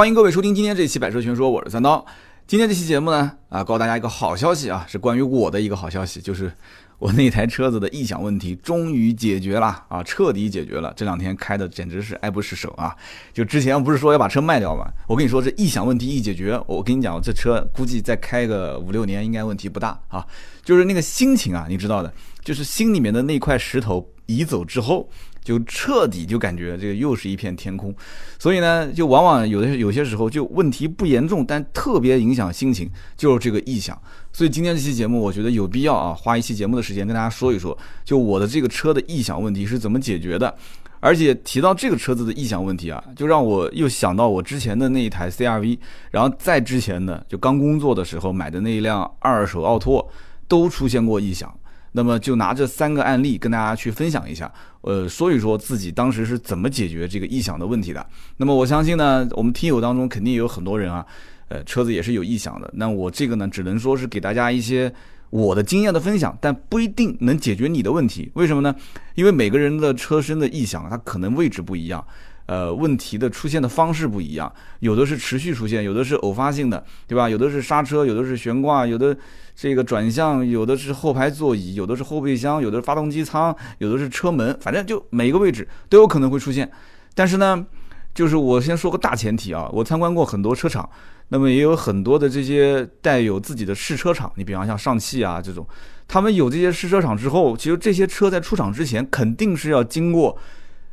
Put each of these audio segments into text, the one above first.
欢迎各位收听今天这期《百车全说》，我是三刀。今天这期节目呢，啊，告诉大家一个好消息啊，是关于我的一个好消息，就是我那台车子的异响问题终于解决了啊，彻底解决了。这两天开的简直是爱不释手啊！就之前不是说要把车卖掉吗？我跟你说，这异响问题一解决，我跟你讲，这车估计再开个五六年应该问题不大啊。就是那个心情啊，你知道的，就是心里面的那块石头移走之后。就彻底就感觉这个又是一片天空，所以呢，就往往有的有些时候就问题不严重，但特别影响心情，就是这个异响。所以今天这期节目，我觉得有必要啊，花一期节目的时间跟大家说一说，就我的这个车的异响问题是怎么解决的。而且提到这个车子的异响问题啊，就让我又想到我之前的那一台 CRV，然后再之前的就刚工作的时候买的那一辆二手奥拓，都出现过异响。那么就拿这三个案例跟大家去分享一下，呃，说一说自己当时是怎么解决这个异响的问题的。那么我相信呢，我们听友当中肯定有很多人啊，呃，车子也是有异响的。那我这个呢，只能说是给大家一些我的经验的分享，但不一定能解决你的问题。为什么呢？因为每个人的车身的异响，它可能位置不一样。呃，问题的出现的方式不一样，有的是持续出现，有的是偶发性的，对吧？有的是刹车，有的是悬挂，有的这个转向，有的是后排座椅，有的是后备箱，有的是发动机舱，有的是车门，反正就每一个位置都有可能会出现。但是呢，就是我先说个大前提啊，我参观过很多车厂，那么也有很多的这些带有自己的试车厂，你比方像上汽啊这种，他们有这些试车场之后，其实这些车在出厂之前肯定是要经过。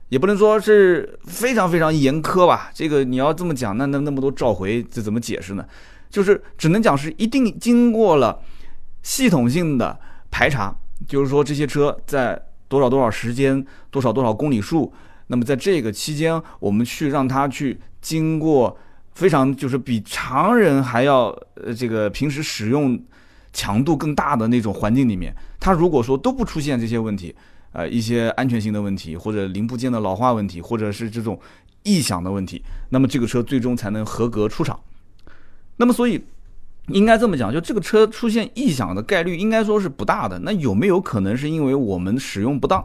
也不能说是非常非常严苛吧，这个你要这么讲，那那那么多召回，这怎么解释呢？就是只能讲是一定经过了系统性的排查，就是说这些车在多少多少时间、多少多少公里数，那么在这个期间，我们去让它去经过非常就是比常人还要呃这个平时使用强度更大的那种环境里面，它如果说都不出现这些问题。呃，一些安全性的问题，或者零部件的老化问题，或者是这种异响的问题，那么这个车最终才能合格出厂。那么，所以应该这么讲，就这个车出现异响的概率应该说是不大的。那有没有可能是因为我们使用不当，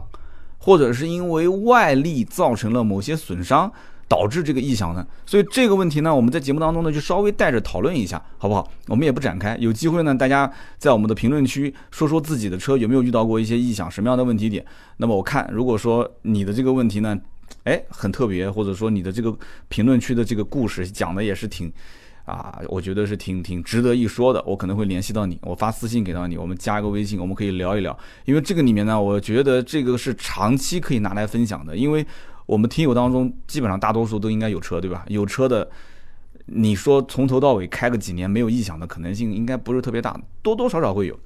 或者是因为外力造成了某些损伤？导致这个异响呢？所以这个问题呢，我们在节目当中呢就稍微带着讨论一下，好不好？我们也不展开，有机会呢，大家在我们的评论区说说自己的车有没有遇到过一些异响，什么样的问题点。那么我看，如果说你的这个问题呢，哎，很特别，或者说你的这个评论区的这个故事讲的也是挺啊，我觉得是挺挺值得一说的，我可能会联系到你，我发私信给到你，我们加一个微信，我们可以聊一聊。因为这个里面呢，我觉得这个是长期可以拿来分享的，因为。我们听友当中，基本上大多数都应该有车，对吧？有车的，你说从头到尾开个几年没有异响的可能性，应该不是特别大，多多少少会有。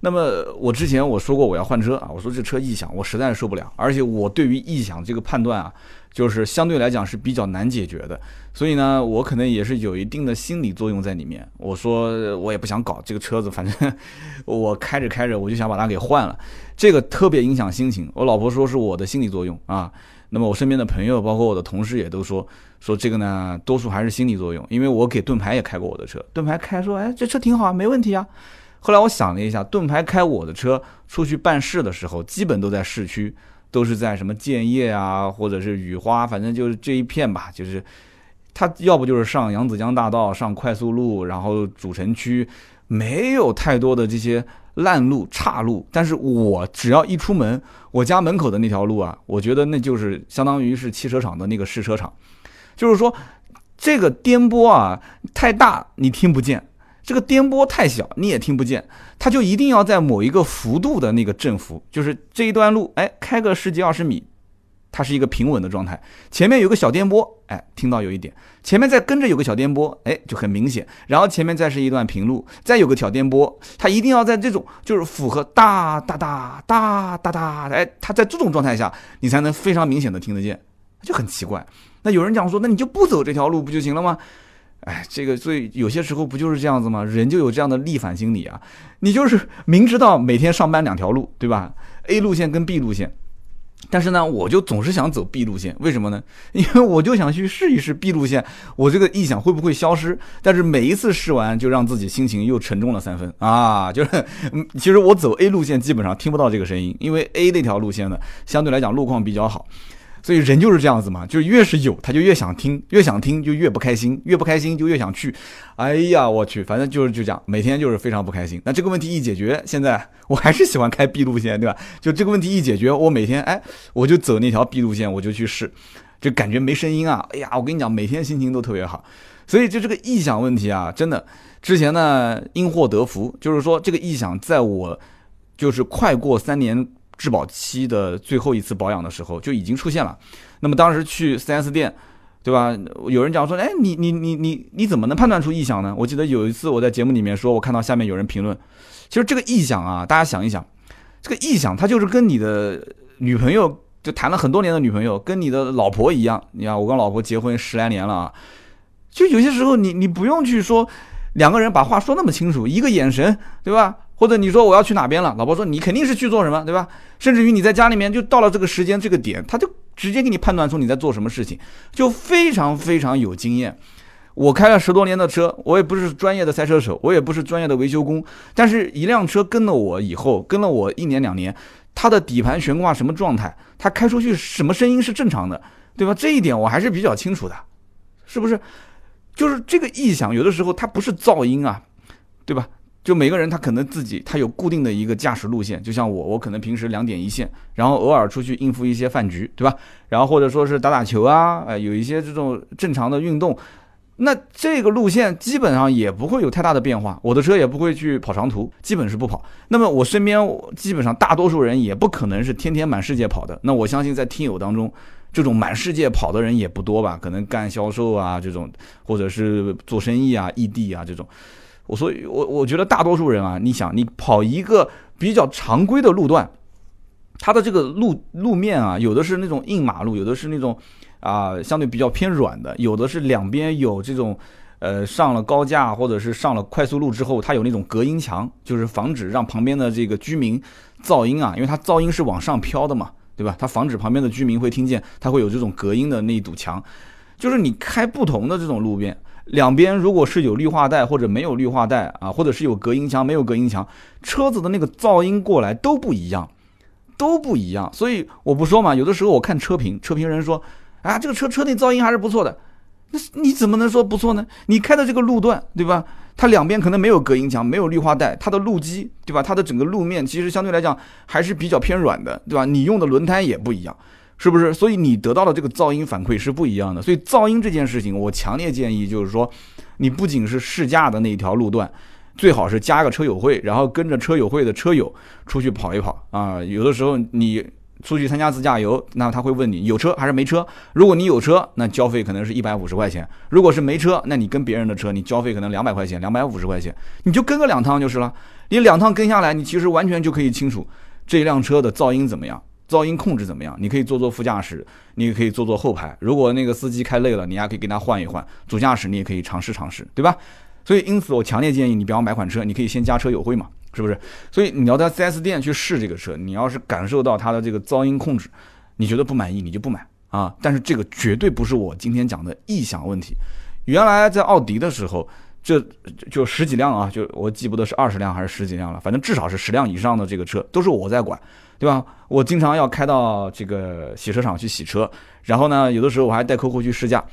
那么我之前我说过我要换车啊，我说这车异响，我实在是受不了。而且我对于异响这个判断啊，就是相对来讲是比较难解决的。所以呢，我可能也是有一定的心理作用在里面。我说我也不想搞这个车子，反正我开着开着我就想把它给换了，这个特别影响心情。我老婆说是我的心理作用啊。那么我身边的朋友，包括我的同事也都说说这个呢，多数还是心理作用。因为我给盾牌也开过我的车，盾牌开说，哎，这车挺好啊，没问题啊。后来我想了一下，盾牌开我的车出去办事的时候，基本都在市区，都是在什么建业啊，或者是雨花，反正就是这一片吧。就是他要不就是上扬子江大道，上快速路，然后主城区没有太多的这些。烂路、岔路，但是我只要一出门，我家门口的那条路啊，我觉得那就是相当于是汽车厂的那个试车场，就是说这个颠簸啊太大你听不见，这个颠簸太小你也听不见，它就一定要在某一个幅度的那个振幅，就是这一段路，哎，开个十几二十米。它是一个平稳的状态，前面有个小颠簸，哎，听到有一点，前面再跟着有个小颠簸，哎，就很明显。然后前面再是一段平路，再有个小颠簸，它一定要在这种就是符合哒哒哒哒哒哒，哎，它在这种状态下，你才能非常明显的听得见，就很奇怪。那有人讲说，那你就不走这条路不就行了吗？哎，这个所以有些时候不就是这样子吗？人就有这样的逆反心理啊，你就是明知道每天上班两条路，对吧？A 路线跟 B 路线。但是呢，我就总是想走 B 路线，为什么呢？因为我就想去试一试 B 路线，我这个异响会不会消失？但是每一次试完，就让自己心情又沉重了三分啊！就是，其实我走 A 路线基本上听不到这个声音，因为 A 那条路线呢，相对来讲路况比较好。所以人就是这样子嘛，就越是有，他就越想听，越想听就越不开心，越不开心就越想去。哎呀，我去，反正就是就这样，每天就是非常不开心。那这个问题一解决，现在我还是喜欢开 B 路线，对吧？就这个问题一解决，我每天哎，我就走那条 B 路线，我就去试，就感觉没声音啊。哎呀，我跟你讲，每天心情都特别好。所以就这个异响问题啊，真的，之前呢因祸得福，就是说这个异响在我就是快过三年。质保期的最后一次保养的时候就已经出现了，那么当时去 4S 店，对吧？有人讲说，哎，你你你你你怎么能判断出异响呢？我记得有一次我在节目里面说，我看到下面有人评论，其实这个异响啊，大家想一想，这个异响它就是跟你的女朋友就谈了很多年的女朋友，跟你的老婆一样。你看我跟老婆结婚十来年了啊，就有些时候你你不用去说两个人把话说那么清楚，一个眼神，对吧？或者你说我要去哪边了，老婆说你肯定是去做什么，对吧？甚至于你在家里面就到了这个时间这个点，他就直接给你判断出你在做什么事情，就非常非常有经验。我开了十多年的车，我也不是专业的赛车手，我也不是专业的维修工，但是一辆车跟了我以后，跟了我一年两年，它的底盘悬挂什么状态，它开出去什么声音是正常的，对吧？这一点我还是比较清楚的，是不是？就是这个异响，有的时候它不是噪音啊，对吧？就每个人他可能自己他有固定的一个驾驶路线，就像我，我可能平时两点一线，然后偶尔出去应付一些饭局，对吧？然后或者说是打打球啊，呃，有一些这种正常的运动，那这个路线基本上也不会有太大的变化。我的车也不会去跑长途，基本是不跑。那么我身边基本上大多数人也不可能是天天满世界跑的。那我相信在听友当中，这种满世界跑的人也不多吧？可能干销售啊这种，或者是做生意啊、异地啊这种。我所以，我我觉得大多数人啊，你想，你跑一个比较常规的路段，它的这个路路面啊，有的是那种硬马路，有的是那种啊相对比较偏软的，有的是两边有这种呃上了高架或者是上了快速路之后，它有那种隔音墙，就是防止让旁边的这个居民噪音啊，因为它噪音是往上飘的嘛，对吧？它防止旁边的居民会听见，它会有这种隔音的那一堵墙，就是你开不同的这种路边。两边如果是有绿化带或者没有绿化带啊，或者是有隔音墙没有隔音墙，车子的那个噪音过来都不一样，都不一样。所以我不说嘛，有的时候我看车评，车评人说，啊，这个车车内噪音还是不错的。那你怎么能说不错呢？你开的这个路段，对吧？它两边可能没有隔音墙，没有绿化带，它的路基，对吧？它的整个路面其实相对来讲还是比较偏软的，对吧？你用的轮胎也不一样。是不是？所以你得到的这个噪音反馈是不一样的。所以噪音这件事情，我强烈建议就是说，你不仅是试驾的那一条路段，最好是加个车友会，然后跟着车友会的车友出去跑一跑啊。有的时候你出去参加自驾游，那他会问你有车还是没车。如果你有车，那交费可能是一百五十块钱；如果是没车，那你跟别人的车，你交费可能两百块钱、两百五十块钱，你就跟个两趟就是了。你两趟跟下来，你其实完全就可以清楚这辆车的噪音怎么样。噪音控制怎么样？你可以坐坐副驾驶，你也可以坐坐后排。如果那个司机开累了，你还可以跟他换一换。主驾驶你也可以尝试尝试，对吧？所以因此，我强烈建议你，比方买款车，你可以先加车友会嘛，是不是？所以你要在 4S 店去试这个车，你要是感受到它的这个噪音控制，你觉得不满意，你就不买啊。但是这个绝对不是我今天讲的异响问题。原来在奥迪的时候，这就十几辆啊，就我记不得是二十辆还是十几辆了，反正至少是十辆以上的这个车都是我在管。对吧？我经常要开到这个洗车场去洗车，然后呢，有的时候我还带客户去试驾。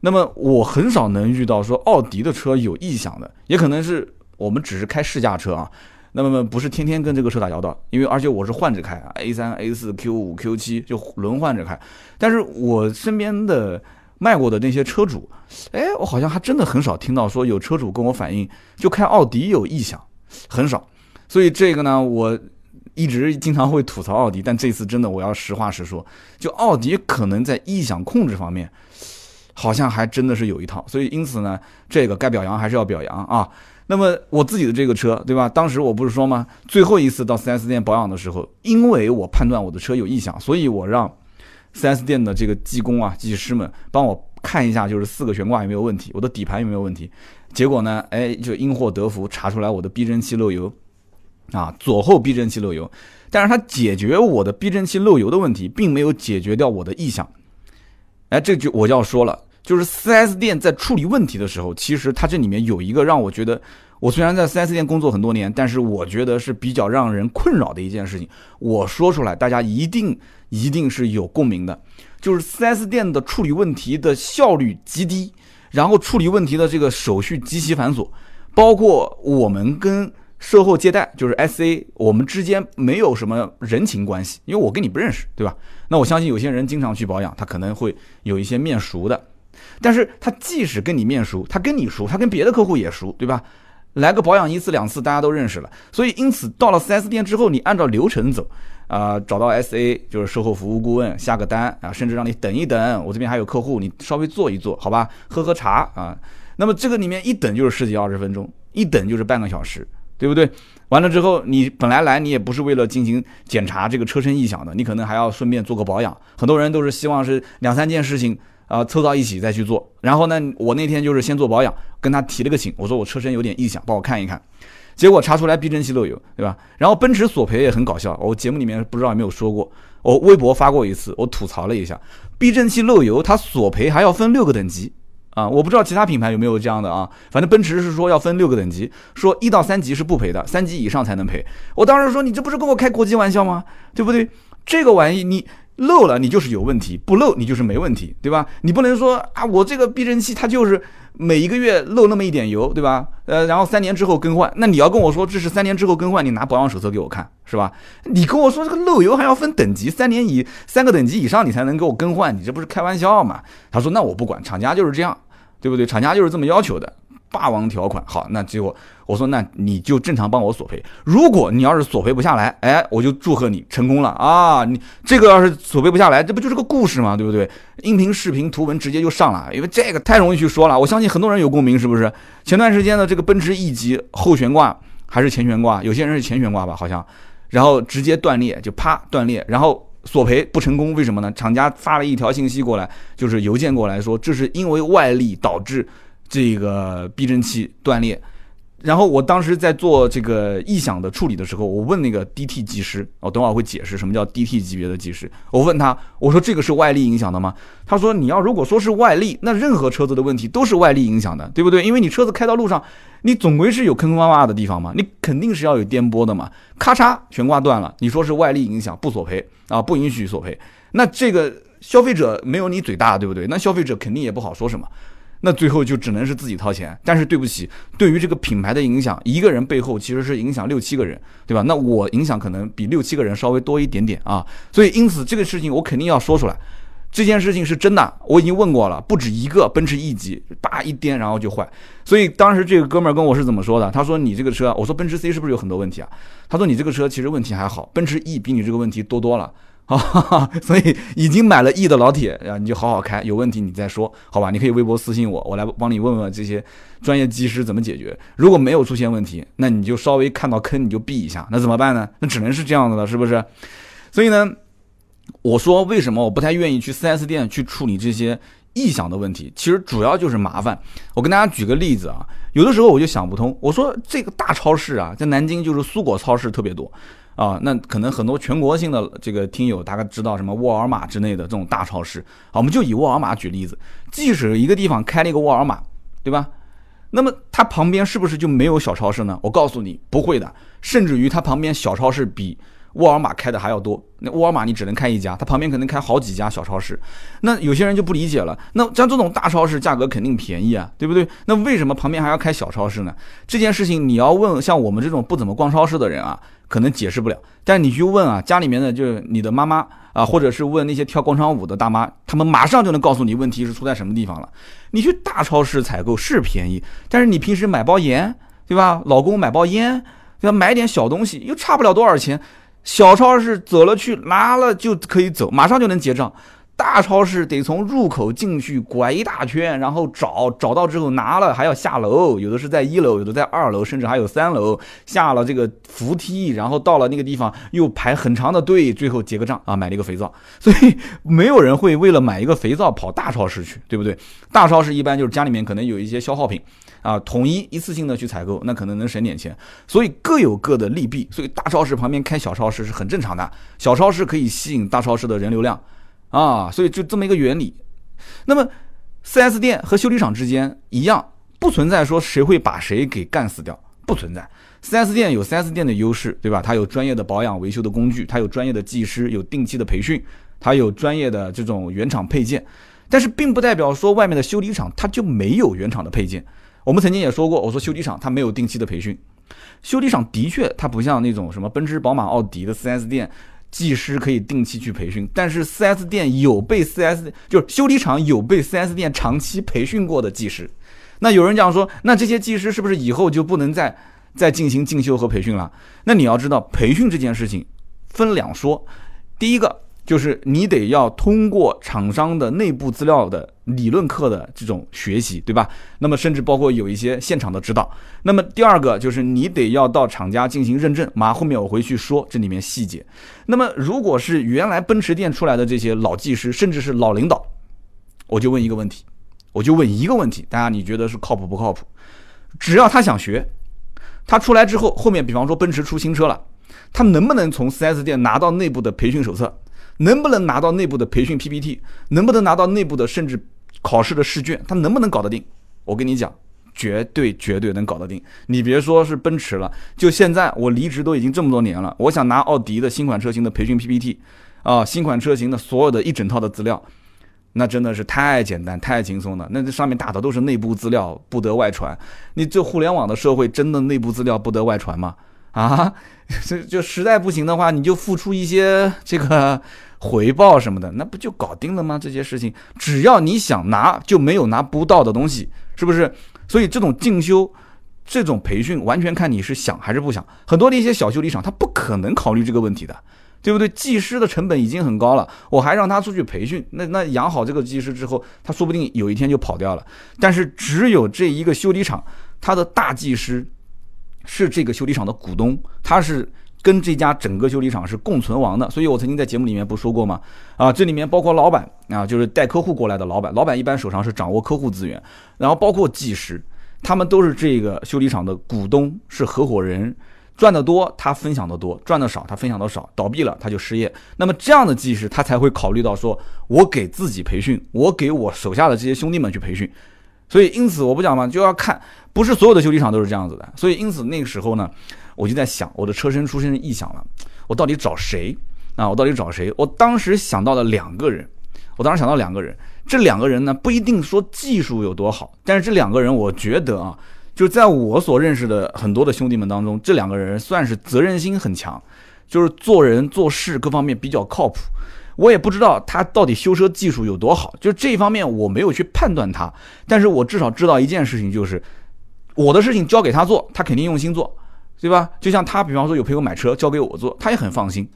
那么我很少能遇到说奥迪的车有异响的，也可能是我们只是开试驾车啊。那么不是天天跟这个车打交道，因为而且我是换着开啊，A 三、A 四、Q 五、Q 七就轮换着开。但是我身边的卖过的那些车主，哎，我好像还真的很少听到说有车主跟我反映就开奥迪有异响，很少。所以这个呢，我。一直经常会吐槽奥迪，但这次真的我要实话实说，就奥迪可能在异响控制方面，好像还真的是有一套。所以因此呢，这个该表扬还是要表扬啊。那么我自己的这个车，对吧？当时我不是说吗？最后一次到 4S 店保养的时候，因为我判断我的车有异响，所以我让 4S 店的这个技工啊、技师们帮我看一下，就是四个悬挂有没有问题，我的底盘有没有问题。结果呢，哎，就因祸得福，查出来我的避震器漏油。啊，左后避震器漏油，但是它解决我的避震器漏油的问题，并没有解决掉我的异响。哎，这就我就要说了，就是 4S 店在处理问题的时候，其实它这里面有一个让我觉得，我虽然在 4S 店工作很多年，但是我觉得是比较让人困扰的一件事情。我说出来，大家一定一定是有共鸣的，就是 4S 店的处理问题的效率极低，然后处理问题的这个手续极其繁琐，包括我们跟售后接待，就是 SA，我们之间没有什么人情关系，因为我跟你不认识，对吧？那我相信有些人经常去保养，他可能会有一些面熟的，但是他即使跟你面熟，他跟你熟，他跟别的客户也熟，对吧？来个保养一次两次，大家都认识了，所以因此到了 4S 店之后，你按照流程走，啊，找到 SA 就是售后服务顾问下个单啊，甚至让你等一等，我这边还有客户，你稍微坐一坐，好吧，喝喝茶啊，那么这个里面一等就是十几二十分钟，一等就是半个小时，对不对？完了之后，你本来来你也不是为了进行检查这个车身异响的，你可能还要顺便做个保养，很多人都是希望是两三件事情。啊，凑到一起再去做。然后呢，我那天就是先做保养，跟他提了个醒，我说我车身有点异响，帮我看一看。结果查出来避震器漏油，对吧？然后奔驰索赔也很搞笑，我节目里面不知道有没有说过，我微博发过一次，我吐槽了一下，避震器漏油，它索赔还要分六个等级啊！我不知道其他品牌有没有这样的啊，反正奔驰是说要分六个等级，说一到三级是不赔的，三级以上才能赔。我当时说你这不是跟我开国际玩笑吗？对不对？这个玩意你。漏了你就是有问题，不漏你就是没问题，对吧？你不能说啊，我这个避震器它就是每一个月漏那么一点油，对吧？呃，然后三年之后更换，那你要跟我说这是三年之后更换，你拿保养手册给我看，是吧？你跟我说这个漏油还要分等级，三年以三个等级以上你才能给我更换，你这不是开玩笑吗？他说那我不管，厂家就是这样，对不对？厂家就是这么要求的。霸王条款，好，那结果我说，那你就正常帮我索赔。如果你要是索赔不下来，哎，我就祝贺你成功了啊！你这个要是索赔不下来，这不就是个故事吗？对不对？音频、视频、图文直接就上了，因为这个太容易去说了。我相信很多人有共鸣，是不是？前段时间的这个奔驰 E 级后悬挂还是前悬挂，有些人是前悬挂吧，好像，然后直接断裂，就啪断裂，然后索赔不成功，为什么呢？厂家发了一条信息过来，就是邮件过来说，这是因为外力导致。这个避震器断裂，然后我当时在做这个异响的处理的时候，我问那个 DT 技师，我等会儿会解释什么叫 DT 级别的技师。我问他，我说这个是外力影响的吗？他说你要如果说是外力，那任何车子的问题都是外力影响的，对不对？因为你车子开到路上，你总归是有坑坑洼洼的地方嘛，你肯定是要有颠簸的嘛。咔嚓，悬挂断了，你说是外力影响，不索赔啊，不允许索赔。那这个消费者没有你嘴大，对不对？那消费者肯定也不好说什么。那最后就只能是自己掏钱，但是对不起，对于这个品牌的影响，一个人背后其实是影响六七个人，对吧？那我影响可能比六七个人稍微多一点点啊，所以因此这个事情我肯定要说出来，这件事情是真的，我已经问过了，不止一个奔驰 E 级，叭一颠然后就坏，所以当时这个哥们儿跟我是怎么说的？他说你这个车，我说奔驰 C 是不是有很多问题啊？他说你这个车其实问题还好，奔驰 E 比你这个问题多多了。啊，所以已经买了 E 的老铁啊，你就好好开，有问题你再说，好吧？你可以微博私信我，我来帮你问问这些专业技师怎么解决。如果没有出现问题，那你就稍微看到坑你就避一下，那怎么办呢？那只能是这样子了，是不是？所以呢，我说为什么我不太愿意去 4S 店去处理这些异响的问题？其实主要就是麻烦。我跟大家举个例子啊，有的时候我就想不通，我说这个大超市啊，在南京就是苏果超市特别多。啊，那可能很多全国性的这个听友大概知道什么沃尔玛之类的这种大超市。好，我们就以沃尔玛举例子，即使一个地方开了一个沃尔玛，对吧？那么它旁边是不是就没有小超市呢？我告诉你，不会的，甚至于它旁边小超市比。沃尔玛开的还要多，那沃尔玛你只能开一家，它旁边可能开好几家小超市，那有些人就不理解了。那像这种大超市价格肯定便宜啊，对不对？那为什么旁边还要开小超市呢？这件事情你要问像我们这种不怎么逛超市的人啊，可能解释不了。但你去问啊，家里面的就是你的妈妈啊，或者是问那些跳广场舞的大妈，他们马上就能告诉你问题是出在什么地方了。你去大超市采购是便宜，但是你平时买包盐，对吧？老公买包烟，要买点小东西又差不了多少钱。小超市走了去拿了就可以走，马上就能结账。大超市得从入口进去拐一大圈，然后找找到之后拿了还要下楼，有的是在一楼，有的在二楼，甚至还有三楼。下了这个扶梯，然后到了那个地方又排很长的队，最后结个账啊，买了一个肥皂。所以没有人会为了买一个肥皂跑大超市去，对不对？大超市一般就是家里面可能有一些消耗品。啊，统一一次性的去采购，那可能能省点钱，所以各有各的利弊。所以大超市旁边开小超市是很正常的，小超市可以吸引大超市的人流量，啊，所以就这么一个原理。那么，4S 店和修理厂之间一样，不存在说谁会把谁给干死掉，不存在。4S 店有 4S 店的优势，对吧？它有专业的保养维修的工具，它有专业的技师，有定期的培训。它有专业的这种原厂配件，但是并不代表说外面的修理厂它就没有原厂的配件。我们曾经也说过，我说修理厂它没有定期的培训，修理厂的确它不像那种什么奔驰、宝马、奥迪的 4S 店，技师可以定期去培训，但是 4S 店有被 4S 就是修理厂有被 4S 店长期培训过的技师。那有人讲说，那这些技师是不是以后就不能再再进行进修和培训了？那你要知道，培训这件事情分两说，第一个。就是你得要通过厂商的内部资料的理论课的这种学习，对吧？那么甚至包括有一些现场的指导。那么第二个就是你得要到厂家进行认证。马后面我回去说这里面细节。那么如果是原来奔驰店出来的这些老技师，甚至是老领导，我就问一个问题，我就问一个问题，大家你觉得是靠谱不靠谱？只要他想学，他出来之后，后面比方说奔驰出新车了，他能不能从 4S 店拿到内部的培训手册？能不能拿到内部的培训 PPT？能不能拿到内部的甚至考试的试卷？他能不能搞得定？我跟你讲，绝对绝对能搞得定。你别说是奔驰了，就现在我离职都已经这么多年了，我想拿奥迪的新款车型的培训 PPT，啊，新款车型的所有的一整套的资料，那真的是太简单太轻松了。那这上面打的都是内部资料，不得外传。你这互联网的社会，真的内部资料不得外传吗？啊，这就实在不行的话，你就付出一些这个。回报什么的，那不就搞定了吗？这些事情，只要你想拿，就没有拿不到的东西，是不是？所以这种进修、这种培训，完全看你是想还是不想。很多的一些小修理厂，他不可能考虑这个问题的，对不对？技师的成本已经很高了，我还让他出去培训，那那养好这个技师之后，他说不定有一天就跑掉了。但是只有这一个修理厂，他的大技师是这个修理厂的股东，他是。跟这家整个修理厂是共存亡的，所以我曾经在节目里面不说过吗？啊，这里面包括老板啊，就是带客户过来的老板，老板一般手上是掌握客户资源，然后包括技师，他们都是这个修理厂的股东，是合伙人，赚得多他分享的多，赚的少他分享的少，倒闭了他就失业。那么这样的技师他才会考虑到说，我给自己培训，我给我手下的这些兄弟们去培训。所以因此我不讲嘛，就要看，不是所有的修理厂都是这样子的。所以因此那个时候呢。我就在想，我的车身出现异响了，我到底找谁啊？我到底找谁？我当时想到了两个人，我当时想到两个人，这两个人呢不一定说技术有多好，但是这两个人我觉得啊，就在我所认识的很多的兄弟们当中，这两个人算是责任心很强，就是做人做事各方面比较靠谱。我也不知道他到底修车技术有多好，就这一方面我没有去判断他，但是我至少知道一件事情，就是我的事情交给他做，他肯定用心做。对吧？就像他，比方说有朋友买车交给我做，他也很放心。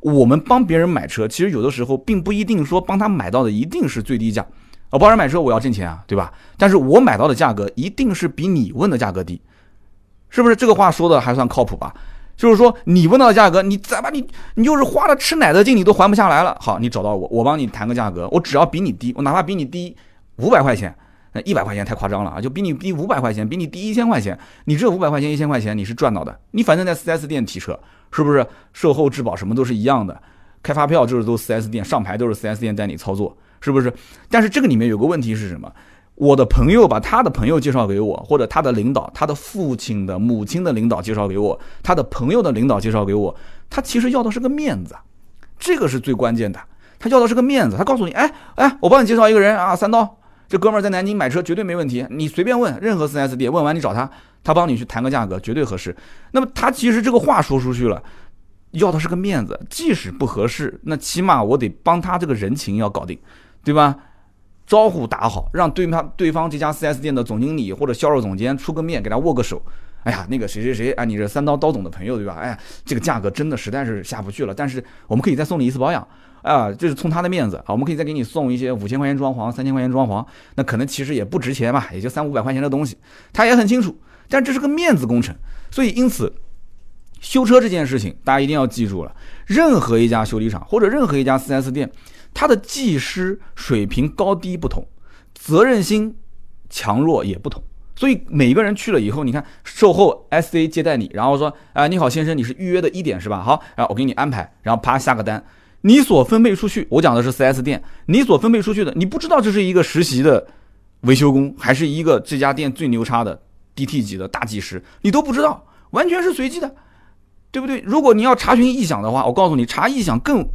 我们帮别人买车，其实有的时候并不一定说帮他买到的一定是最低价。我帮人买车，我要挣钱啊，对吧？但是我买到的价格一定是比你问的价格低，是不是？这个话说的还算靠谱吧？就是说你问到的价格，你再把你你就是花了吃奶的劲，你都还不下来了。好，你找到我，我帮你谈个价格，我只要比你低，我哪怕比你低五百块钱。那一百块钱太夸张了啊！就比你低五百块钱，比你低一千块钱，你这五百块钱一千块钱你是赚到的。你反正在 4S 店提车，是不是售后质保什么都是一样的？开发票就是都 4S 店上牌都是 4S 店带你操作，是不是？但是这个里面有个问题是什么？我的朋友把他的朋友介绍给我，或者他的领导、他的父亲的母亲的领导介绍给我，他的朋友的领导介绍给我，他其实要的是个面子，这个是最关键的。他要的是个面子，他告诉你，哎哎，我帮你介绍一个人啊，三刀。这哥们儿在南京买车绝对没问题，你随便问任何 4S 店，问完你找他，他帮你去谈个价格，绝对合适。那么他其实这个话说出去了，要的是个面子，即使不合适，那起码我得帮他这个人情要搞定，对吧？招呼打好，让对方对方这家 4S 店的总经理或者销售总监出个面，给他握个手。哎呀，那个谁谁谁，哎，你这三刀刀总的朋友对吧？哎，这个价格真的实在是下不去了，但是我们可以再送你一次保养。啊，这是冲他的面子啊！我们可以再给你送一些五千块钱装潢、三千块钱装潢，那可能其实也不值钱嘛，也就三五百块钱的东西。他也很清楚，但这是个面子工程，所以因此，修车这件事情大家一定要记住了。任何一家修理厂或者任何一家 4S 店，他的技师水平高低不同，责任心强弱也不同。所以每个人去了以后，你看售后 SA 接待你，然后说哎，你好先生，你是预约的一点是吧？好，然后我给你安排，然后啪下个单。你所分配出去，我讲的是 4S 店，你所分配出去的，你不知道这是一个实习的维修工，还是一个这家店最牛叉的 DT 级的大技师，你都不知道，完全是随机的，对不对？如果你要查询异响的话，我告诉你，查异响更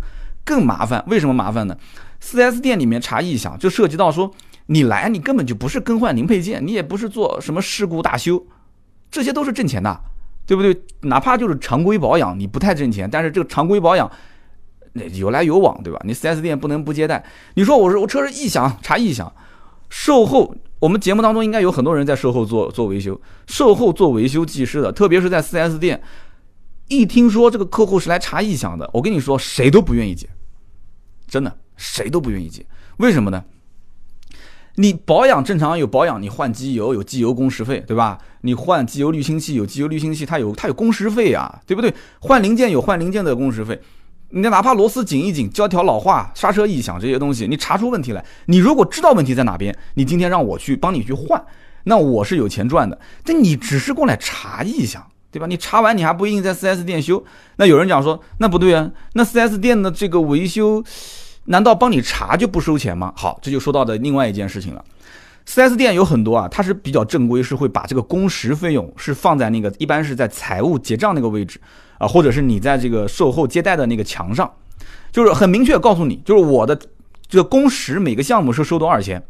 更麻烦。为什么麻烦呢？4S 店里面查异响就涉及到说，你来你根本就不是更换零配件，你也不是做什么事故大修，这些都是挣钱的，对不对？哪怕就是常规保养，你不太挣钱，但是这个常规保养。那有来有往，对吧？你 4S 店不能不接待。你说我是我车是异响查异响，售后我们节目当中应该有很多人在售后做做维修，售后做维修技师的，特别是在 4S 店，一听说这个客户是来查异响的，我跟你说谁都不愿意接，真的谁都不愿意接。为什么呢？你保养正常有保养，你换机油有机油工时费，对吧？你换机油滤清器有机油滤清器，它有它有工时费啊，对不对？换零件有换零件的工时费。你哪怕螺丝紧一紧、胶条老化、刹车异响这些东西，你查出问题来，你如果知道问题在哪边，你今天让我去帮你去换，那我是有钱赚的。但你只是过来查异响，对吧？你查完你还不一定在 4S 店修。那有人讲说，那不对啊，那 4S 店的这个维修，难道帮你查就不收钱吗？好，这就说到的另外一件事情了。4S 店有很多啊，它是比较正规，是会把这个工时费用是放在那个一般是在财务结账那个位置。啊，或者是你在这个售后接待的那个墙上，就是很明确告诉你，就是我的这个工时每个项目是收多少钱，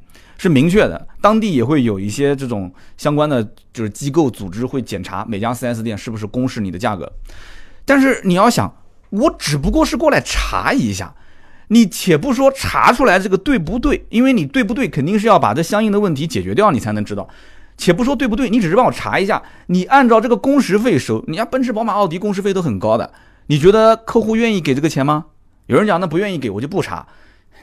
是明确的。当地也会有一些这种相关的，就是机构组织会检查每家 4S 店是不是公示你的价格。但是你要想，我只不过是过来查一下，你且不说查出来这个对不对，因为你对不对肯定是要把这相应的问题解决掉，你才能知道。且不说对不对，你只是帮我查一下，你按照这个工时费收，你家奔驰、宝马、奥迪工时费都很高的，你觉得客户愿意给这个钱吗？有人讲那不愿意给我就不查，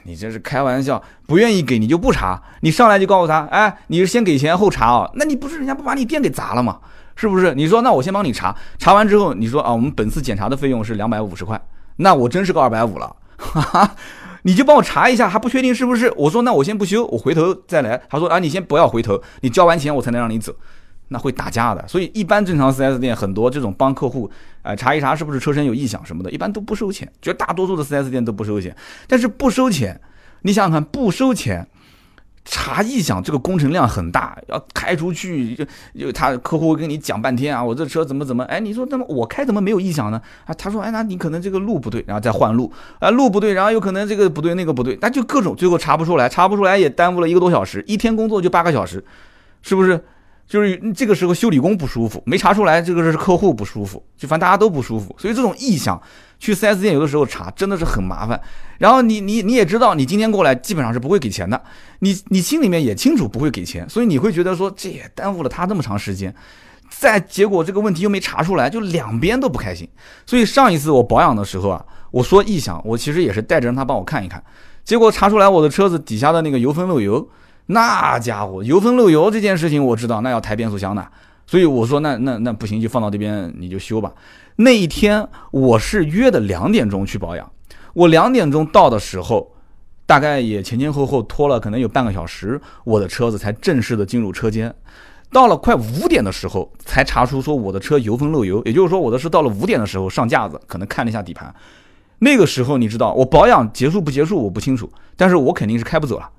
你这是开玩笑，不愿意给你就不查，你上来就告诉他，哎，你是先给钱后查啊？那你不是人家不把你店给砸了吗？是不是？你说那我先帮你查，查完之后你说啊，我们本次检查的费用是两百五十块，那我真是个二百五了，哈哈。你就帮我查一下，还不确定是不是？我说那我先不修，我回头再来。他说啊，你先不要回头，你交完钱我才能让你走，那会打架的。所以一般正常 4S 店很多这种帮客户，哎查一查是不是车身有异响什么的，一般都不收钱，绝大多数的 4S 店都不收钱。但是不收钱，你想想看，不收钱。查异响这个工程量很大，要开出去就就他客户跟你讲半天啊，我这车怎么怎么，哎，你说那么我开怎么没有异响呢？啊，他说，哎，那你可能这个路不对，然后再换路，啊，路不对，然后有可能这个不对那个不对，那就各种最后查不出来，查不出来也耽误了一个多小时，一天工作就八个小时，是不是？就是这个时候修理工不舒服，没查出来，这个是客户不舒服，就反正大家都不舒服，所以这种异响去 4S 店有的时候查真的是很麻烦。然后你你你也知道，你今天过来基本上是不会给钱的，你你心里面也清楚不会给钱，所以你会觉得说这也耽误了他那么长时间，再结果这个问题又没查出来，就两边都不开心。所以上一次我保养的时候啊，我说异响，我其实也是带着让他帮我看一看，结果查出来我的车子底下的那个油封漏油。那家伙油封漏油这件事情我知道，那要抬变速箱的，所以我说那那那不行，就放到这边你就修吧。那一天我是约的两点钟去保养，我两点钟到的时候，大概也前前后后拖了可能有半个小时，我的车子才正式的进入车间。到了快五点的时候才查出说我的车油封漏油，也就是说我的是到了五点的时候上架子，可能看了一下底盘。那个时候你知道我保养结束不结束我不清楚，但是我肯定是开不走了。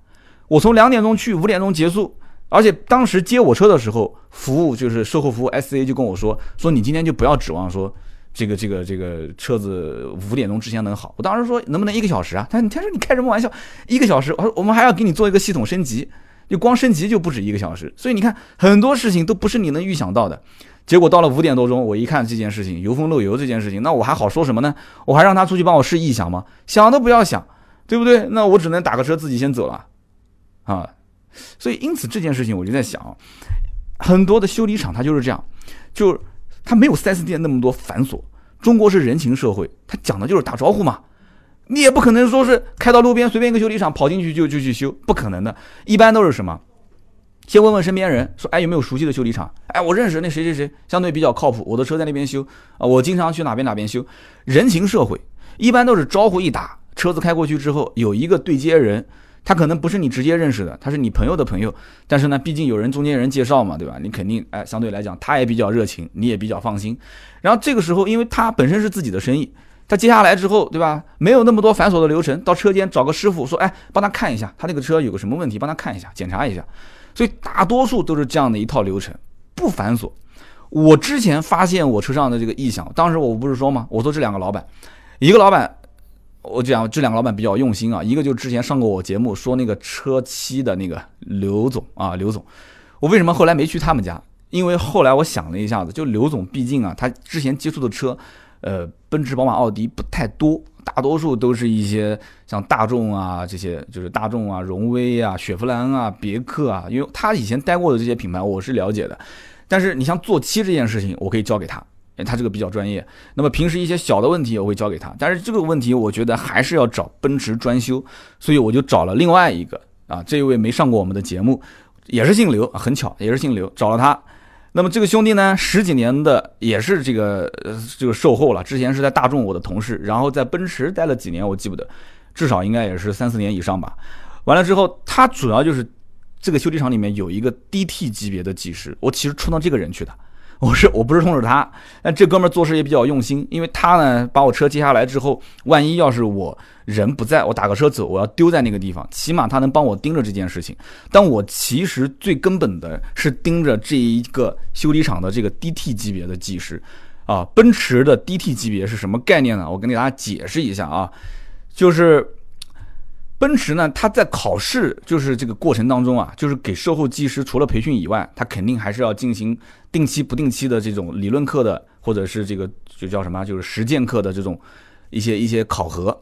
我从两点钟去，五点钟结束，而且当时接我车的时候，服务就是售后服务 S A 就跟我说，说你今天就不要指望说这个这个这个车子五点钟之前能好。我当时说能不能一个小时啊？他说他说你开什么玩笑？一个小时？我说我们还要给你做一个系统升级，就光升级就不止一个小时。所以你看很多事情都不是你能预想到的。结果到了五点多钟，我一看这件事情油封漏油这件事情，那我还好说什么呢？我还让他出去帮我试异响吗？想都不要想，对不对？那我只能打个车自己先走了。啊，所以因此这件事情我就在想，很多的修理厂它就是这样，就它没有 4S 店那么多繁琐。中国是人情社会，它讲的就是打招呼嘛。你也不可能说是开到路边随便一个修理厂跑进去就就去修，不可能的。一般都是什么？先问问身边人，说哎有没有熟悉的修理厂？哎我认识那谁谁谁，相对比较靠谱，我的车在那边修啊，我经常去哪边哪边修。人情社会一般都是招呼一打，车子开过去之后有一个对接人。他可能不是你直接认识的，他是你朋友的朋友，但是呢，毕竟有人中间人介绍嘛，对吧？你肯定哎，相对来讲他也比较热情，你也比较放心。然后这个时候，因为他本身是自己的生意，他接下来之后，对吧？没有那么多繁琐的流程，到车间找个师傅说，哎，帮他看一下他那个车有个什么问题，帮他看一下，检查一下。所以大多数都是这样的一套流程，不繁琐。我之前发现我车上的这个异响，当时我不是说吗？我说这两个老板，一个老板。我讲这两个老板比较用心啊，一个就之前上过我节目说那个车漆的那个刘总啊，刘总，我为什么后来没去他们家？因为后来我想了一下子，就刘总毕竟啊，他之前接触的车，呃，奔驰、宝马、奥迪不太多，大多数都是一些像大众啊这些，就是大众啊、荣威啊、雪佛兰啊、别克啊，因为他以前待过的这些品牌我是了解的。但是你像做漆这件事情，我可以交给他，哎，他这个比较专业。那么平时一些小的问题我会交给他，但是这个问题我觉得还是要找奔驰专修，所以我就找了另外一个啊，这一位没上过我们的节目，也是姓刘，很巧，也是姓刘，找了他。那么这个兄弟呢，十几年的也是这个呃这个售后了，之前是在大众我的同事，然后在奔驰待了几年，我记不得，至少应该也是三四年以上吧。完了之后，他主要就是这个修理厂里面有一个 DT 级别的技师，我其实冲到这个人去的。我是我不是冲着他，但这哥们做事也比较用心，因为他呢把我车接下来之后，万一要是我人不在，我打个车走，我要丢在那个地方，起码他能帮我盯着这件事情。但我其实最根本的是盯着这一个修理厂的这个 DT 级别的技师，啊，奔驰的 DT 级别是什么概念呢？我跟大家解释一下啊，就是。奔驰呢，它在考试就是这个过程当中啊，就是给售后技师除了培训以外，它肯定还是要进行定期不定期的这种理论课的，或者是这个就叫什么，就是实践课的这种一些一些考核。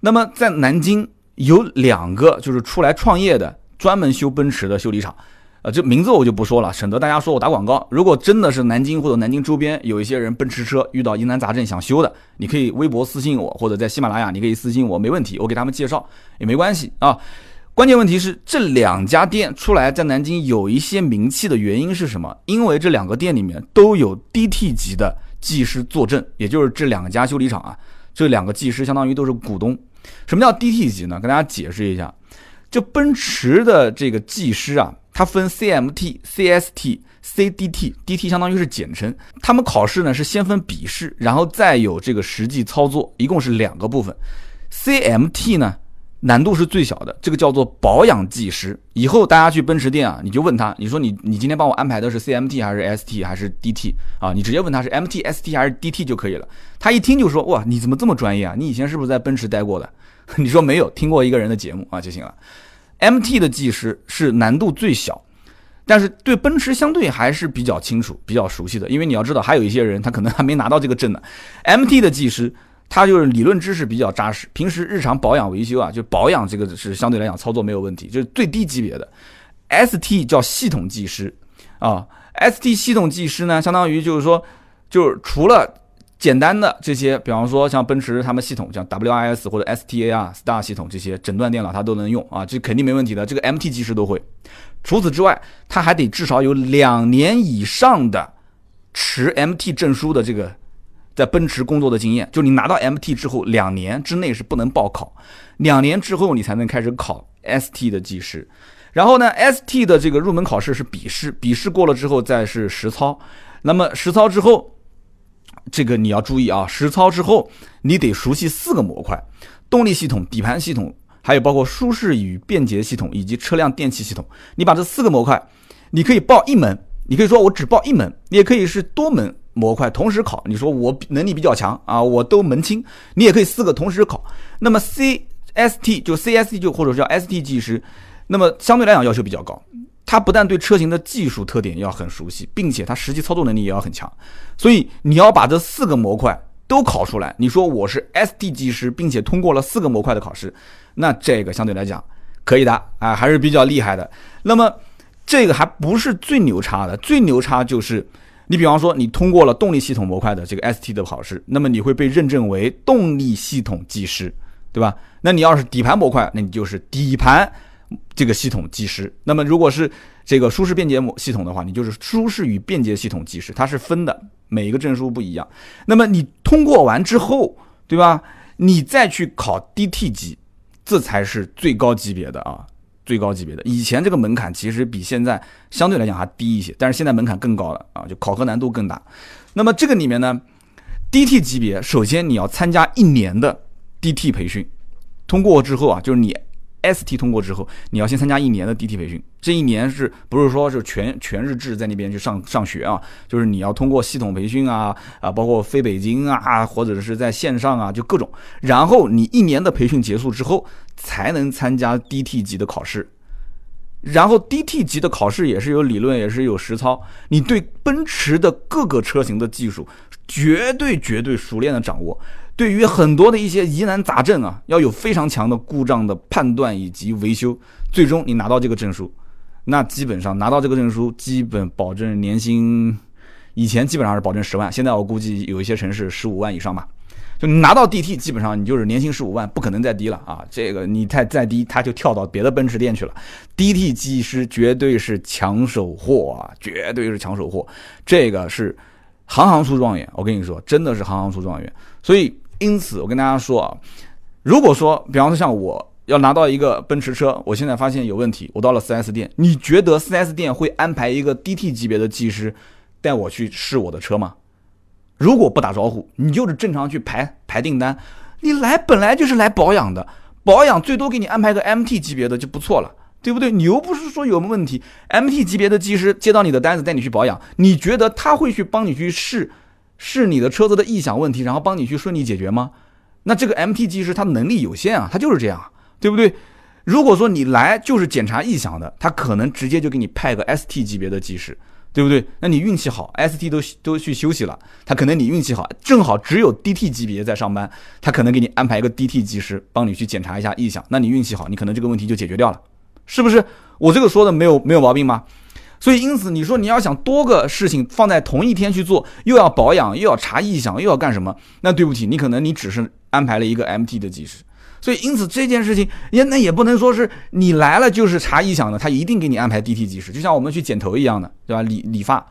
那么在南京有两个就是出来创业的，专门修奔驰的修理厂。呃，这名字我就不说了，省得大家说我打广告。如果真的是南京或者南京周边有一些人奔驰车遇到疑难杂症想修的，你可以微博私信我，或者在喜马拉雅你可以私信我，没问题，我给他们介绍也没关系啊。关键问题是这两家店出来在南京有一些名气的原因是什么？因为这两个店里面都有 DT 级的技师坐镇，也就是这两家修理厂啊，这两个技师相当于都是股东。什么叫 DT 级呢？跟大家解释一下，就奔驰的这个技师啊。它分 CMT、CST、CDT，DT 相当于是简称。他们考试呢是先分笔试，然后再有这个实际操作，一共是两个部分。CMT 呢难度是最小的，这个叫做保养技师。以后大家去奔驰店啊，你就问他，你说你你今天帮我安排的是 CMT 还是 ST 还是 DT 啊？你直接问他是 MT、ST 还是 DT 就可以了。他一听就说哇，你怎么这么专业啊？你以前是不是在奔驰待过的？你说没有，听过一个人的节目啊就行了。MT 的技师是难度最小，但是对奔驰相对还是比较清楚、比较熟悉的。因为你要知道，还有一些人他可能还没拿到这个证呢。MT 的技师他就是理论知识比较扎实，平时日常保养维修啊，就保养这个是相对来讲操作没有问题，就是最低级别的。ST 叫系统技师啊，ST 系统技师呢，相当于就是说，就是除了简单的这些，比方说像奔驰他们系统，像 WIS 或者 STA 啊、Star 系统这些诊断电脑，它都能用啊，这肯定没问题的。这个 MT 技师都会。除此之外，他还得至少有两年以上的持 MT 证书的这个在奔驰工作的经验。就你拿到 MT 之后，两年之内是不能报考，两年之后你才能开始考 ST 的技师。然后呢，ST 的这个入门考试是笔试，笔试过了之后再是实操。那么实操之后。这个你要注意啊！实操之后，你得熟悉四个模块：动力系统、底盘系统，还有包括舒适与便捷系统以及车辆电气系统。你把这四个模块，你可以报一门，你可以说我只报一门，你也可以是多门模块同时考。你说我能力比较强啊，我都门清，你也可以四个同时考。那么 C S T 就 C S T 就或者叫 S T 技师，那么相对来讲要求比较高。他不但对车型的技术特点要很熟悉，并且他实际操作能力也要很强，所以你要把这四个模块都考出来。你说我是 ST 技师，并且通过了四个模块的考试，那这个相对来讲可以的啊，还是比较厉害的。那么这个还不是最牛叉的，最牛叉就是你比方说你通过了动力系统模块的这个 ST 的考试，那么你会被认证为动力系统技师，对吧？那你要是底盘模块，那你就是底盘。这个系统技师，那么如果是这个舒适便捷模系统的话，你就是舒适与便捷系统技师，它是分的，每一个证书不一样。那么你通过完之后，对吧？你再去考 DT 级，这才是最高级别的啊，最高级别的。以前这个门槛其实比现在相对来讲还低一些，但是现在门槛更高了啊，就考核难度更大。那么这个里面呢，DT 级别，首先你要参加一年的 DT 培训，通过之后啊，就是你。ST 通过之后，你要先参加一年的 DT 培训。这一年是不是说是全全日制在那边去上上学啊？就是你要通过系统培训啊啊，包括飞北京啊，或者是在线上啊，就各种。然后你一年的培训结束之后，才能参加 DT 级的考试。然后 DT 级的考试也是有理论，也是有实操。你对奔驰的各个车型的技术，绝对绝对熟练的掌握。对于很多的一些疑难杂症啊，要有非常强的故障的判断以及维修。最终你拿到这个证书，那基本上拿到这个证书，基本保证年薪。以前基本上是保证十万，现在我估计有一些城市十五万以上吧。就拿到 DT，基本上你就是年薪十五万，不可能再低了啊！这个你太再低，他就跳到别的奔驰店去了。DT 技师绝对是抢手货啊，绝对是抢手货。这个是行行出状元，我跟你说，真的是行行出状元。所以，因此我跟大家说啊，如果说，比方说像我要拿到一个奔驰车，我现在发现有问题，我到了 4S 店，你觉得 4S 店会安排一个 DT 级别的技师带我去试我的车吗？如果不打招呼，你就是正常去排排订单，你来本来就是来保养的，保养最多给你安排个 MT 级别的就不错了，对不对？你又不是说有问题，MT 级别的技师接到你的单子带你去保养，你觉得他会去帮你去试是你的车子的异响问题，然后帮你去顺利解决吗？那这个 MT 技师他能力有限啊，他就是这样，对不对？如果说你来就是检查异响的，他可能直接就给你派个 ST 级别的技师。对不对？那你运气好，ST 都都去休息了，他可能你运气好，正好只有 DT 级别在上班，他可能给你安排一个 DT 技师帮你去检查一下异响，那你运气好，你可能这个问题就解决掉了，是不是？我这个说的没有没有毛病吗？所以因此你说你要想多个事情放在同一天去做，又要保养，又要查异响，又要干什么？那对不起，你可能你只是安排了一个 MT 的技师。所以，因此这件事情也那也不能说是你来了就是查异响的，他一定给你安排 DT 技师，就像我们去剪头一样的，对吧？理理发，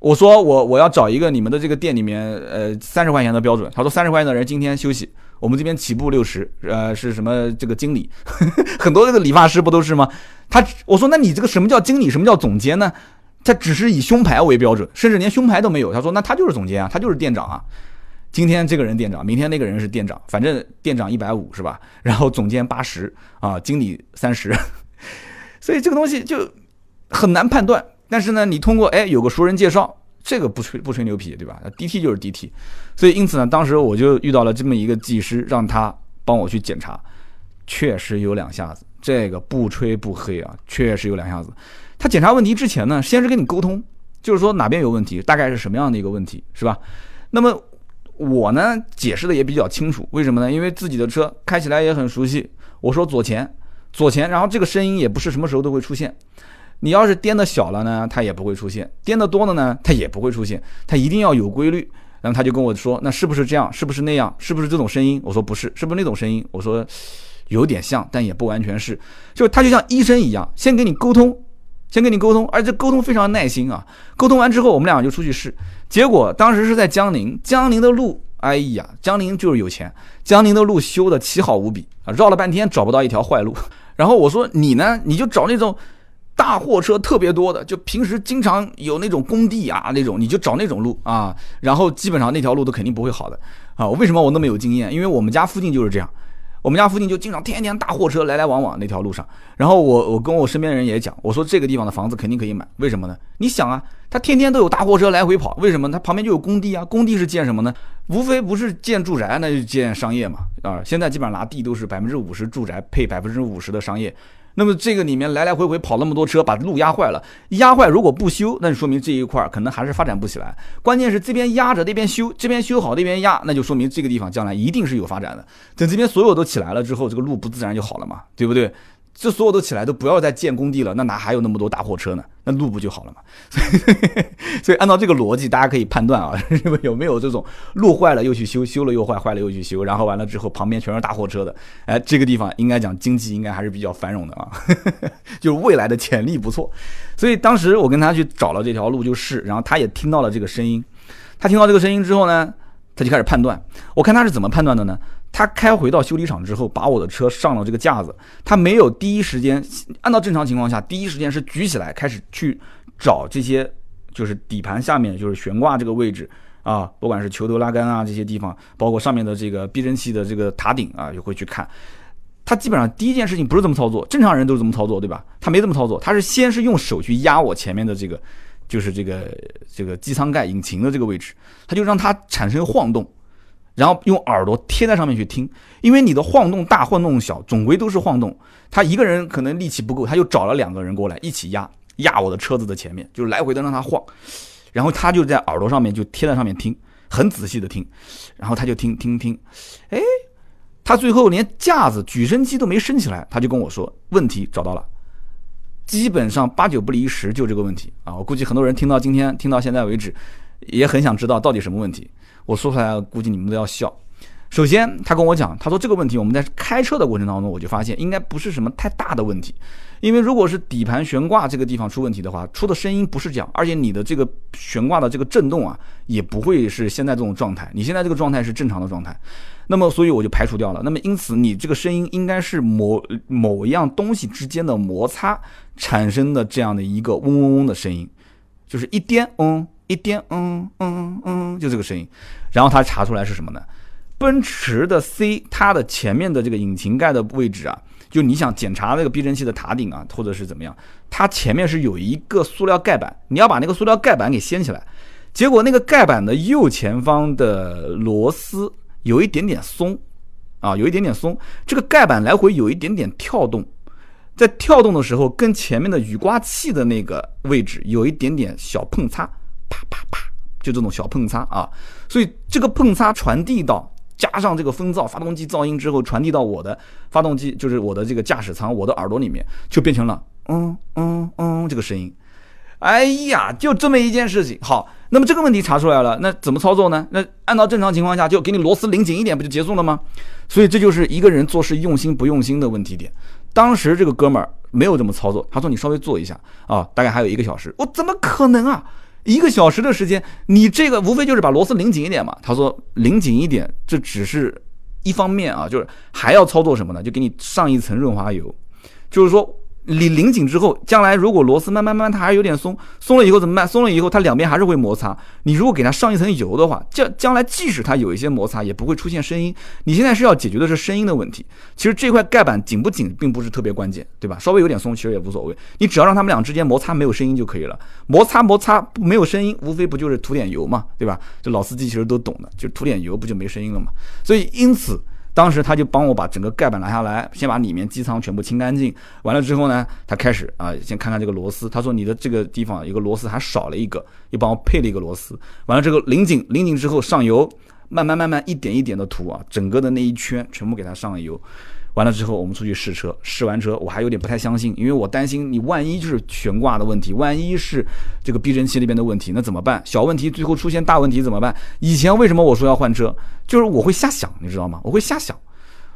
我说我我要找一个你们的这个店里面，呃，三十块钱的标准，他说三十块钱的人今天休息，我们这边起步六十，呃，是什么这个经理，很多这个理发师不都是吗？他我说那你这个什么叫经理，什么叫总监呢？他只是以胸牌为标准，甚至连胸牌都没有。他说那他就是总监啊，他就是店长啊。今天这个人店长，明天那个人是店长，反正店长一百五是吧？然后总监八十啊，经理三十，所以这个东西就很难判断。但是呢，你通过哎有个熟人介绍，这个不吹不吹牛皮对吧？DT 就是 DT，所以因此呢，当时我就遇到了这么一个技师，让他帮我去检查，确实有两下子，这个不吹不黑啊，确实有两下子。他检查问题之前呢，先是跟你沟通，就是说哪边有问题，大概是什么样的一个问题，是吧？那么。我呢解释的也比较清楚，为什么呢？因为自己的车开起来也很熟悉。我说左前，左前，然后这个声音也不是什么时候都会出现。你要是颠的小了呢，它也不会出现；颠的多了呢，它也不会出现。它一定要有规律。然后他就跟我说：“那是不是这样？是不是那样？是不是这种声音？”我说：“不是，是不是那种声音？”我说：“有点像，但也不完全是。”就他就像医生一样，先跟你沟通。先跟你沟通，而且沟通非常耐心啊。沟通完之后，我们两个就出去试。结果当时是在江宁，江宁的路，哎呀，江宁就是有钱。江宁的路修的奇好无比啊，绕了半天找不到一条坏路。然后我说你呢，你就找那种大货车特别多的，就平时经常有那种工地啊那种，你就找那种路啊。然后基本上那条路都肯定不会好的啊。为什么我那么有经验？因为我们家附近就是这样。我们家附近就经常天天大货车来来往往那条路上，然后我我跟我身边人也讲，我说这个地方的房子肯定可以买，为什么呢？你想啊，他天天都有大货车来回跑，为什么？他旁边就有工地啊，工地是建什么呢？无非不是建住宅，那就建商业嘛啊！现在基本上拿地都是百分之五十住宅配百分之五十的商业。那么这个里面来来回回跑那么多车，把路压坏了，压坏如果不修，那就说明这一块可能还是发展不起来。关键是这边压着，那边修，这边修好，那边压，那就说明这个地方将来一定是有发展的。等这边所有都起来了之后，这个路不自然就好了嘛，对不对？这所有都起来，都不要再建工地了，那哪还有那么多大货车呢？那路不就好了嘛？所以，所以按照这个逻辑，大家可以判断啊，有没有这种路坏了又去修，修了又坏，坏了又去修，然后完了之后旁边全是大货车的，哎，这个地方应该讲经济应该还是比较繁荣的啊，就是未来的潜力不错。所以当时我跟他去找了这条路就是，然后他也听到了这个声音，他听到这个声音之后呢，他就开始判断。我看他是怎么判断的呢？他开回到修理厂之后，把我的车上了这个架子，他没有第一时间按照正常情况下，第一时间是举起来开始去找这些，就是底盘下面就是悬挂这个位置啊，不管是球头拉杆啊这些地方，包括上面的这个避震器的这个塔顶啊，就会去看。他基本上第一件事情不是这么操作，正常人都是这么操作，对吧？他没这么操作，他是先是用手去压我前面的这个，就是这个这个机舱盖引擎的这个位置，他就让它产生晃动，然后用耳朵贴在上面去听，因为你的晃动大晃动小，总归都是晃动。他一个人可能力气不够，他就找了两个人过来一起压压我的车子的前面，就是来回的让它晃，然后他就在耳朵上面就贴在上面听，很仔细的听，然后他就听听听，哎。他最后连架子举升机都没升起来，他就跟我说问题找到了，基本上八九不离十就这个问题啊！我估计很多人听到今天听到现在为止，也很想知道到底什么问题。我说出来估计你们都要笑。首先他跟我讲，他说这个问题我们在开车的过程当中我就发现应该不是什么太大的问题。因为如果是底盘悬挂这个地方出问题的话，出的声音不是这样，而且你的这个悬挂的这个震动啊，也不会是现在这种状态。你现在这个状态是正常的状态，那么所以我就排除掉了。那么因此你这个声音应该是某某一样东西之间的摩擦产生的这样的一个嗡嗡嗡的声音，就是一颠嗡一颠嗯嗯嗯，就这个声音。然后他查出来是什么呢？奔驰的 C 它的前面的这个引擎盖的位置啊。就你想检查那个避震器的塔顶啊，或者是怎么样，它前面是有一个塑料盖板，你要把那个塑料盖板给掀起来。结果那个盖板的右前方的螺丝有一点点松，啊，有一点点松，这个盖板来回有一点点跳动，在跳动的时候跟前面的雨刮器的那个位置有一点点小碰擦，啪啪啪，就这种小碰擦啊，所以这个碰擦传递到。加上这个风噪，发动机噪音之后传递到我的发动机，就是我的这个驾驶舱，我的耳朵里面就变成了嗯嗯嗯这个声音。哎呀，就这么一件事情。好，那么这个问题查出来了，那怎么操作呢？那按照正常情况下，就给你螺丝拧紧一点，不就结束了吗？所以这就是一个人做事用心不用心的问题点。当时这个哥们儿没有这么操作，他说你稍微做一下啊，大概还有一个小时。我怎么可能啊？一个小时的时间，你这个无非就是把螺丝拧紧一点嘛。他说拧紧一点，这只是一方面啊，就是还要操作什么呢？就给你上一层润滑油，就是说。你拧紧之后，将来如果螺丝慢慢慢慢它还有点松，松了以后怎么办？松了以后它两边还是会摩擦。你如果给它上一层油的话，将将来即使它有一些摩擦，也不会出现声音。你现在是要解决的是声音的问题。其实这块盖板紧不紧并不是特别关键，对吧？稍微有点松其实也无所谓，你只要让它们俩之间摩擦没有声音就可以了。摩擦摩擦没有声音，无非不就是涂点油嘛，对吧？这老司机其实都懂的，就涂点油不就没声音了嘛。所以因此。当时他就帮我把整个盖板拿下来，先把里面机舱全部清干净。完了之后呢，他开始啊，先看看这个螺丝。他说你的这个地方一个螺丝还少了一个，又帮我配了一个螺丝。完了之后拧紧，拧紧之后上油，慢慢慢慢一点一点的涂啊，整个的那一圈全部给它上了油。完了之后，我们出去试车，试完车我还有点不太相信，因为我担心你万一就是悬挂的问题，万一是这个避震器那边的问题，那怎么办？小问题最后出现大问题怎么办？以前为什么我说要换车，就是我会瞎想，你知道吗？我会瞎想，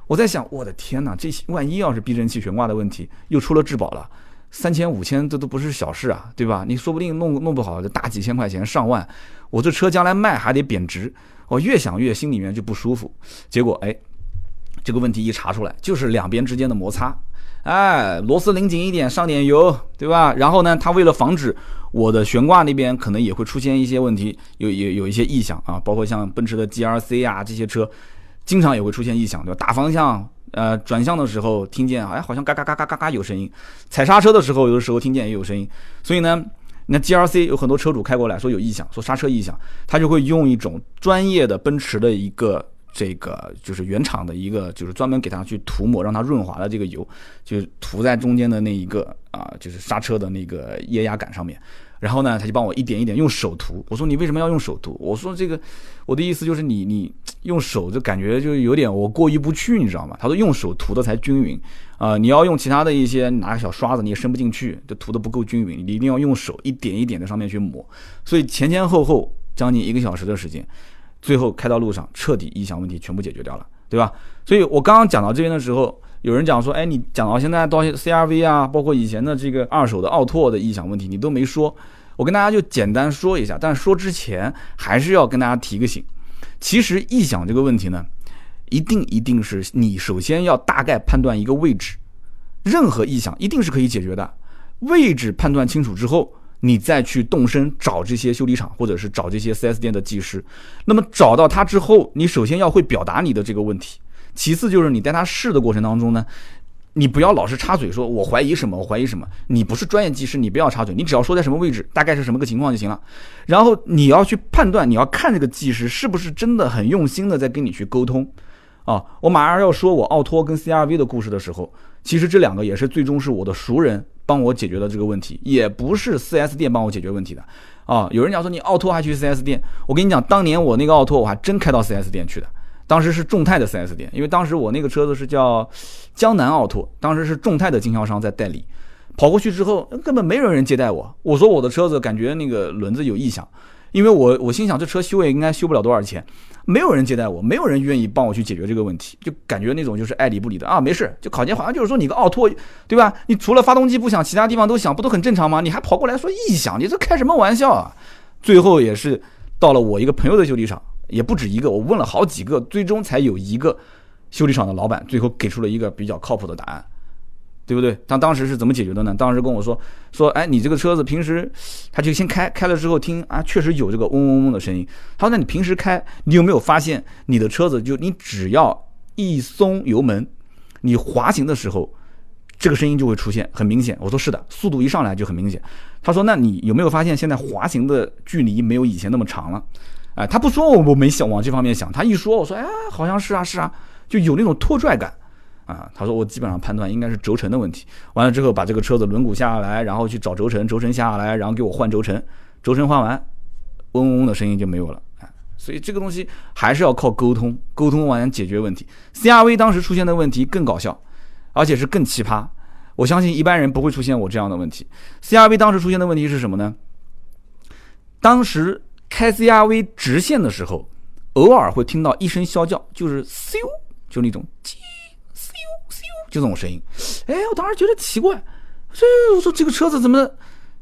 我在想，我的天哪，这万一要是避震器悬挂的问题又出了质保了，三千五千这都不是小事啊，对吧？你说不定弄弄不好就大几千块钱上万，我这车将来卖还得贬值，我越想越心里面就不舒服，结果哎。这个问题一查出来，就是两边之间的摩擦，哎，螺丝拧紧一点，上点油，对吧？然后呢，它为了防止我的悬挂那边可能也会出现一些问题，有有有一些异响啊，包括像奔驰的 GRC 啊这些车，经常也会出现异响，对吧？打方向，呃，转向的时候听见，哎，好像嘎嘎嘎嘎嘎嘎有声音，踩刹车的时候有的时候听见也有声音，所以呢，那 GRC 有很多车主开过来说有异响，说刹车异响，他就会用一种专业的奔驰的一个。这个就是原厂的一个，就是专门给它去涂抹，让它润滑的这个油，就涂在中间的那一个啊，就是刹车的那个液压杆上面。然后呢，他就帮我一点一点用手涂。我说你为什么要用手涂？我说这个，我的意思就是你你用手就感觉就有点我过意不去，你知道吗？他说用手涂的才均匀啊，你要用其他的一些拿个小刷子你也伸不进去，就涂的不够均匀。你一定要用手一点一点在上面去抹。所以前前后后将近一个小时的时间。最后开到路上，彻底异响问题全部解决掉了，对吧？所以我刚刚讲到这边的时候，有人讲说，哎，你讲到现在到 CRV 啊，包括以前的这个二手的奥拓的异响问题，你都没说。我跟大家就简单说一下，但说之前还是要跟大家提个醒。其实异响这个问题呢，一定一定是你首先要大概判断一个位置，任何异响一定是可以解决的。位置判断清楚之后。你再去动身找这些修理厂，或者是找这些 4S 店的技师，那么找到他之后，你首先要会表达你的这个问题，其次就是你在他试的过程当中呢，你不要老是插嘴说“我怀疑什么，我怀疑什么”。你不是专业技师，你不要插嘴，你只要说在什么位置，大概是什么个情况就行了。然后你要去判断，你要看这个技师是不是真的很用心的在跟你去沟通。啊，我马上要说我奥拓跟 CRV 的故事的时候，其实这两个也是最终是我的熟人帮我解决的这个问题，也不是 4S 店帮我解决问题的。啊，有人讲说你奥拓还去 4S 店，我跟你讲，当年我那个奥拓我还真开到 4S 店去的，当时是众泰的 4S 店，因为当时我那个车子是叫江南奥拓，当时是众泰的经销商在代理，跑过去之后根本没有人接待我，我说我的车子感觉那个轮子有异响。因为我我心想这车修也应该修不了多少钱，没有人接待我，没有人愿意帮我去解决这个问题，就感觉那种就是爱理不理的啊，没事，就考前好像就是说你个奥拓，对吧？你除了发动机不响，其他地方都响，不都很正常吗？你还跑过来说异响，你这开什么玩笑啊？最后也是到了我一个朋友的修理厂，也不止一个，我问了好几个，最终才有一个修理厂的老板最后给出了一个比较靠谱的答案。对不对？他当时是怎么解决的呢？当时跟我说说，哎，你这个车子平时，他就先开开了之后听啊，确实有这个嗡嗡嗡的声音。他说，那你平时开，你有没有发现你的车子就你只要一松油门，你滑行的时候，这个声音就会出现，很明显。我说是的，速度一上来就很明显。他说，那你有没有发现现在滑行的距离没有以前那么长了？哎，他不说我我没想往这方面想，他一说我说，哎，好像是啊是啊，就有那种拖拽感。啊，他说我基本上判断应该是轴承的问题。完了之后把这个车子轮毂下来，然后去找轴承，轴承下来，然后给我换轴承，轴承换完，嗡嗡嗡的声音就没有了。啊，所以这个东西还是要靠沟通，沟通完解决问题。CRV 当时出现的问题更搞笑，而且是更奇葩。我相信一般人不会出现我这样的问题。CRV 当时出现的问题是什么呢？当时开 CRV 直线的时候，偶尔会听到一声啸叫，就是咻，就那种。就这种声音，哎，我当时觉得奇怪，这我说这个车子怎么，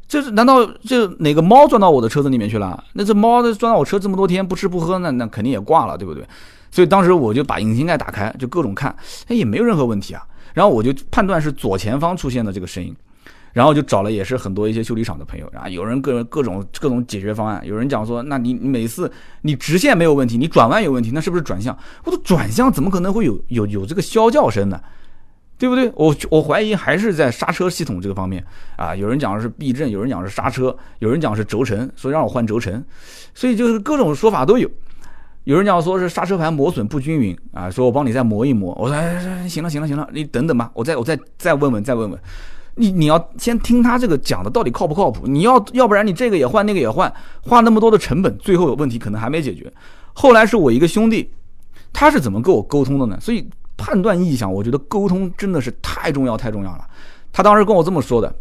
这是难道这哪个猫钻到我的车子里面去了？那这猫钻到我车这么多天不吃不喝，那那肯定也挂了，对不对？所以当时我就把引擎盖打开，就各种看，哎，也没有任何问题啊。然后我就判断是左前方出现的这个声音，然后就找了也是很多一些修理厂的朋友啊，有人各各种各种解决方案，有人讲说，那你每次你直线没有问题，你转弯有问题，那是不是转向？我说转向怎么可能会有有有这个啸叫声呢？对不对？我我怀疑还是在刹车系统这个方面啊。有人讲是避震，有人讲是刹车，有人讲是轴承，所以让我换轴承。所以就是各种说法都有。有人讲说是刹车盘磨损不均匀啊，说我帮你再磨一磨。我说哎，行了行了行了，你等等吧，我再我再再问问再问问。你你要先听他这个讲的到底靠不靠谱？你要要不然你这个也换那个也换，花那么多的成本，最后有问题可能还没解决。后来是我一个兄弟，他是怎么跟我沟通的呢？所以。判断意向，我觉得沟通真的是太重要太重要了。他当时跟我这么说的，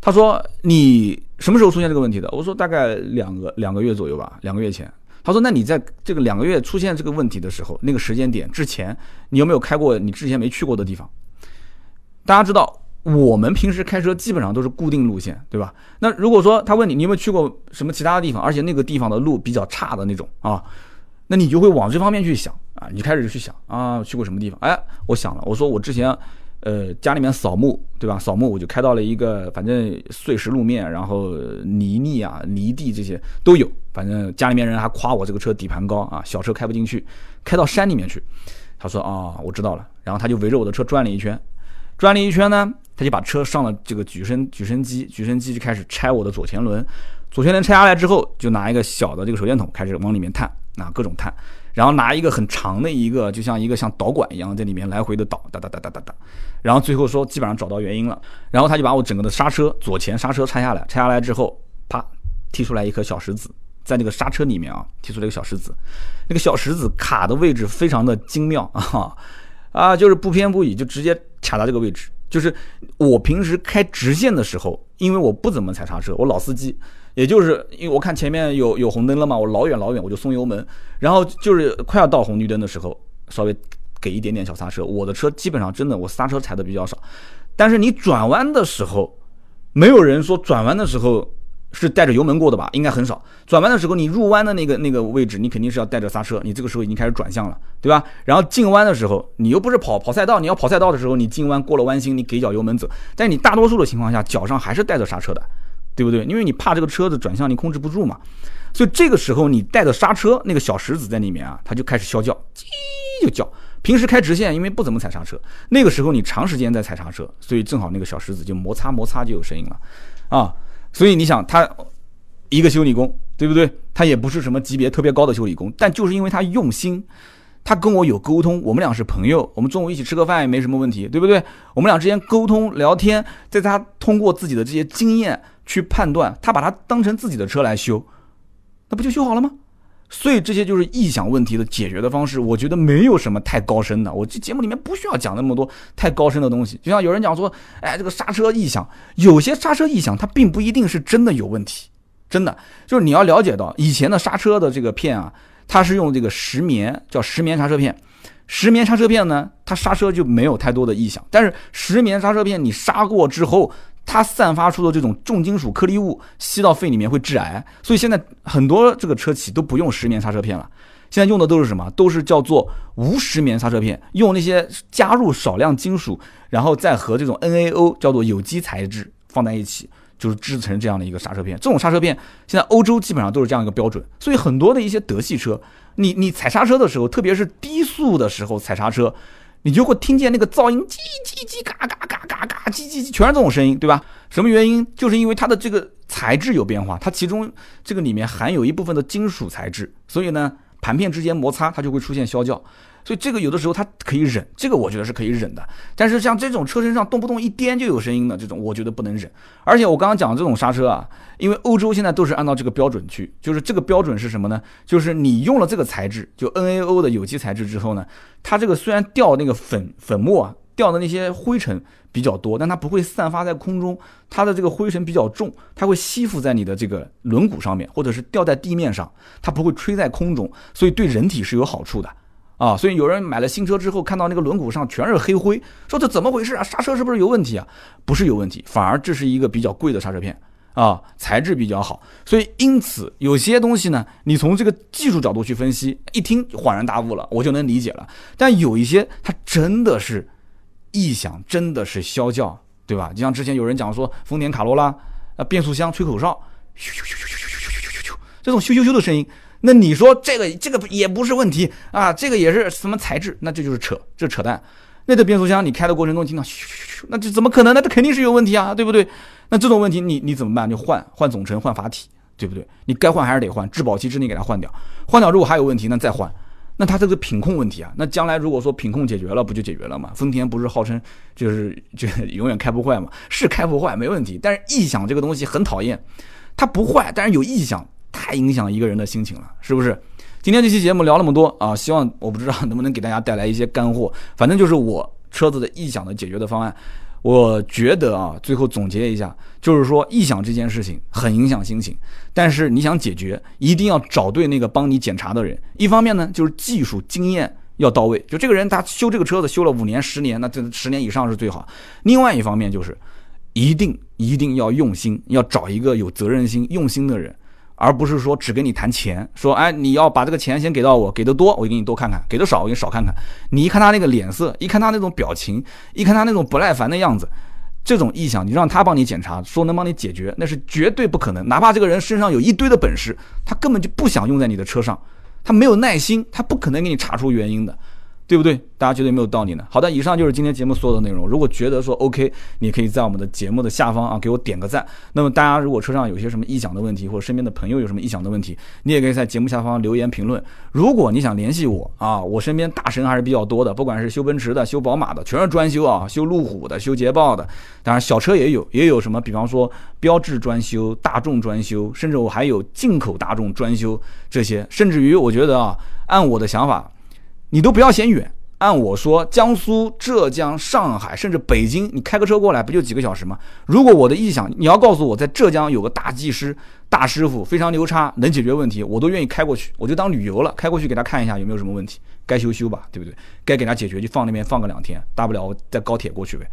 他说：“你什么时候出现这个问题的？”我说：“大概两个两个月左右吧，两个月前。”他说：“那你在这个两个月出现这个问题的时候，那个时间点之前，你有没有开过你之前没去过的地方？”大家知道，我们平时开车基本上都是固定路线，对吧？那如果说他问你，你有没有去过什么其他的地方，而且那个地方的路比较差的那种啊？那你就会往这方面去想啊，你开始就去想啊，去过什么地方？哎，我想了，我说我之前，呃，家里面扫墓，对吧？扫墓我就开到了一个，反正碎石路面，然后泥泞啊、泥地这些都有。反正家里面人还夸我这个车底盘高啊，小车开不进去，开到山里面去。他说啊，我知道了。然后他就围着我的车转了一圈，转了一圈呢，他就把车上了这个举升举升机，举升机就开始拆我的左前轮。左前轮拆下来之后，就拿一个小的这个手电筒开始往里面探。啊，各种探，然后拿一个很长的一个，就像一个像导管一样，在里面来回的导，哒哒哒哒哒哒，然后最后说基本上找到原因了，然后他就把我整个的刹车左前刹车拆下来，拆下来之后，啪，踢出来一颗小石子，在那个刹车里面啊，踢出来一个小石子，那个小石子卡的位置非常的精妙啊，啊，就是不偏不倚，就直接卡到这个位置，就是我平时开直线的时候，因为我不怎么踩刹车，我老司机。也就是因为我看前面有有红灯了嘛，我老远老远我就松油门，然后就是快要到红绿灯的时候，稍微给一点点小刹车。我的车基本上真的我刹车踩的比较少，但是你转弯的时候，没有人说转弯的时候是带着油门过的吧？应该很少。转弯的时候你入弯的那个那个位置，你肯定是要带着刹车，你这个时候已经开始转向了，对吧？然后进弯的时候，你又不是跑跑赛道，你要跑赛道的时候，你进弯过了弯心，你给脚油门走，但你大多数的情况下脚上还是带着刹车的。对不对？因为你怕这个车子转向你控制不住嘛，所以这个时候你带着刹车，那个小石子在里面啊，它就开始啸叫，叽就叫，平时开直线，因为不怎么踩刹车，那个时候你长时间在踩刹车，所以正好那个小石子就摩擦摩擦就有声音了，啊，所以你想他一个修理工，对不对？他也不是什么级别特别高的修理工，但就是因为他用心，他跟我有沟通，我们俩是朋友，我们中午一起吃个饭也没什么问题，对不对？我们俩之间沟通聊天，在他通过自己的这些经验去判断，他把它当成自己的车来修，那不就修好了吗？所以这些就是异响问题的解决的方式，我觉得没有什么太高深的。我这节目里面不需要讲那么多太高深的东西。就像有人讲说，哎，这个刹车异响，有些刹车异响它并不一定是真的有问题，真的就是你要了解到以前的刹车的这个片啊，它是用这个石棉，叫石棉刹车片。石棉刹车片呢，它刹车就没有太多的异响。但是石棉刹车片你刹过之后。它散发出的这种重金属颗粒物吸到肺里面会致癌，所以现在很多这个车企都不用石棉刹车片了，现在用的都是什么？都是叫做无石棉刹车片，用那些加入少量金属，然后再和这种 NaO 叫做有机材质放在一起，就是制成这样的一个刹车片。这种刹车片现在欧洲基本上都是这样一个标准，所以很多的一些德系车，你你踩刹车的时候，特别是低速的时候踩刹车。你就会听见那个噪音，叽叽叽，嘎嘎嘎嘎嘎，叽叽叽，全是这种声音，对吧？什么原因？就是因为它的这个材质有变化，它其中这个里面含有一部分的金属材质，所以呢，盘片之间摩擦，它就会出现啸叫。所以这个有的时候它可以忍，这个我觉得是可以忍的。但是像这种车身上动不动一颠就有声音的这种，我觉得不能忍。而且我刚刚讲的这种刹车啊，因为欧洲现在都是按照这个标准去，就是这个标准是什么呢？就是你用了这个材质，就 NaO 的有机材质之后呢，它这个虽然掉那个粉粉末啊，掉的那些灰尘比较多，但它不会散发在空中，它的这个灰尘比较重，它会吸附在你的这个轮毂上面，或者是掉在地面上，它不会吹在空中，所以对人体是有好处的。啊，所以有人买了新车之后，看到那个轮毂上全是黑灰，说这怎么回事啊？刹车是不是有问题啊？不是有问题，反而这是一个比较贵的刹车片啊，材质比较好。所以因此有些东西呢，你从这个技术角度去分析，一听恍然大悟了，我就能理解了。但有一些它真的是异响，真的是啸叫，对吧？就像之前有人讲说，丰田卡罗拉啊，变速箱吹口哨，咻咻咻咻咻咻咻咻咻，这种咻咻咻的声音。那你说这个这个也不是问题啊，这个也是什么材质？那这就是扯，这扯淡。那这变速箱你开的过程中听到，那这怎么可能？那这肯定是有问题啊，对不对？那这种问题你你怎么办？就换换总成，换阀体，对不对？你该换还是得换，质保期之内给它换掉。换掉如果还有问题，那再换。那它这个品控问题啊，那将来如果说品控解决了，不就解决了吗？丰田不是号称就是 就永远开不坏吗？是开不坏没问题，但是异响这个东西很讨厌，它不坏，但是有异响。太影响一个人的心情了，是不是？今天这期节目聊那么多啊，希望我不知道能不能给大家带来一些干货。反正就是我车子的异响的解决的方案。我觉得啊，最后总结一下，就是说异响这件事情很影响心情，但是你想解决，一定要找对那个帮你检查的人。一方面呢，就是技术经验要到位，就这个人他修这个车子修了五年、十年，那这十年以上是最好。另外一方面就是，一定一定要用心，要找一个有责任心、用心的人。而不是说只跟你谈钱，说哎，你要把这个钱先给到我，给的多我就给你多看看，给的少我给你少看看。你一看他那个脸色，一看他那种表情，一看他那种不耐烦的样子，这种意向，你让他帮你检查，说能帮你解决，那是绝对不可能。哪怕这个人身上有一堆的本事，他根本就不想用在你的车上，他没有耐心，他不可能给你查出原因的。对不对？大家觉得有没有道理呢？好的，以上就是今天节目所有的内容。如果觉得说 OK，你可以在我们的节目的下方啊给我点个赞。那么大家如果车上有些什么异响的问题，或者身边的朋友有什么异响的问题，你也可以在节目下方留言评论。如果你想联系我啊，我身边大神还是比较多的，不管是修奔驰的、修宝马的，全是专修啊，修路虎的、修捷豹的，当然小车也有，也有什么，比方说标致专修、大众专修，甚至我还有进口大众专修这些，甚至于我觉得啊，按我的想法。你都不要嫌远，按我说，江苏、浙江、上海，甚至北京，你开个车过来不就几个小时吗？如果我的意向，你要告诉我在浙江有个大技师。大师傅非常牛叉，能解决问题，我都愿意开过去，我就当旅游了，开过去给他看一下有没有什么问题，该修修吧，对不对？该给他解决就放那边放个两天，大不了我再高铁过去呗，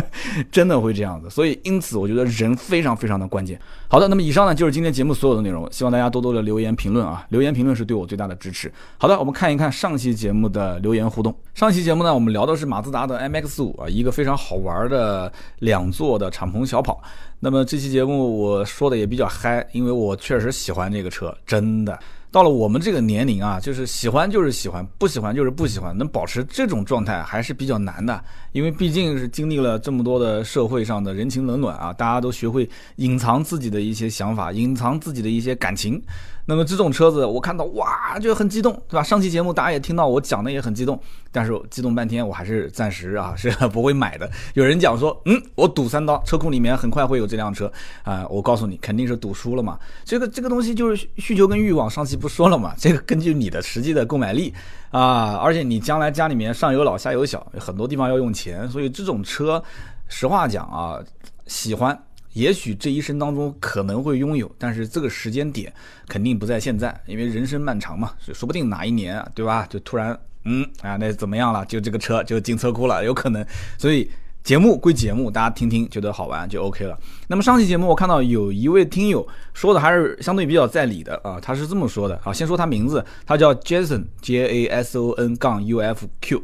真的会这样子。所以因此我觉得人非常非常的关键。好的，那么以上呢就是今天节目所有的内容，希望大家多多的留言评论啊，留言评论是对我最大的支持。好的，我们看一看上期节目的留言互动。上期节目呢，我们聊的是马自达的 MX 五啊，一个非常好玩的两座的敞篷小跑。那么这期节目我说的也比较嗨，因为我确实喜欢这个车，真的。到了我们这个年龄啊，就是喜欢就是喜欢，不喜欢就是不喜欢，能保持这种状态还是比较难的，因为毕竟是经历了这么多的社会上的人情冷暖啊，大家都学会隐藏自己的一些想法，隐藏自己的一些感情。那么这种车子，我看到哇，就很激动，对吧？上期节目大家也听到我讲的也很激动，但是激动半天，我还是暂时啊是不会买的。有人讲说，嗯，我赌三刀，车库里面很快会有这辆车啊，我告诉你，肯定是赌输了嘛。这个这个东西就是需求跟欲望，上期不说了嘛？这个根据你的实际的购买力啊，而且你将来家里面上有老下有小，很多地方要用钱，所以这种车，实话讲啊，喜欢。也许这一生当中可能会拥有，但是这个时间点肯定不在现在，因为人生漫长嘛，说不定哪一年啊，对吧？就突然，嗯啊，那怎么样了？就这个车就进车库了，有可能。所以节目归节目，大家听听觉得好玩就 OK 了。那么上期节目我看到有一位听友说的还是相对比较在理的啊，他是这么说的啊，先说他名字，他叫 Jason J A S O N 杠 U F Q。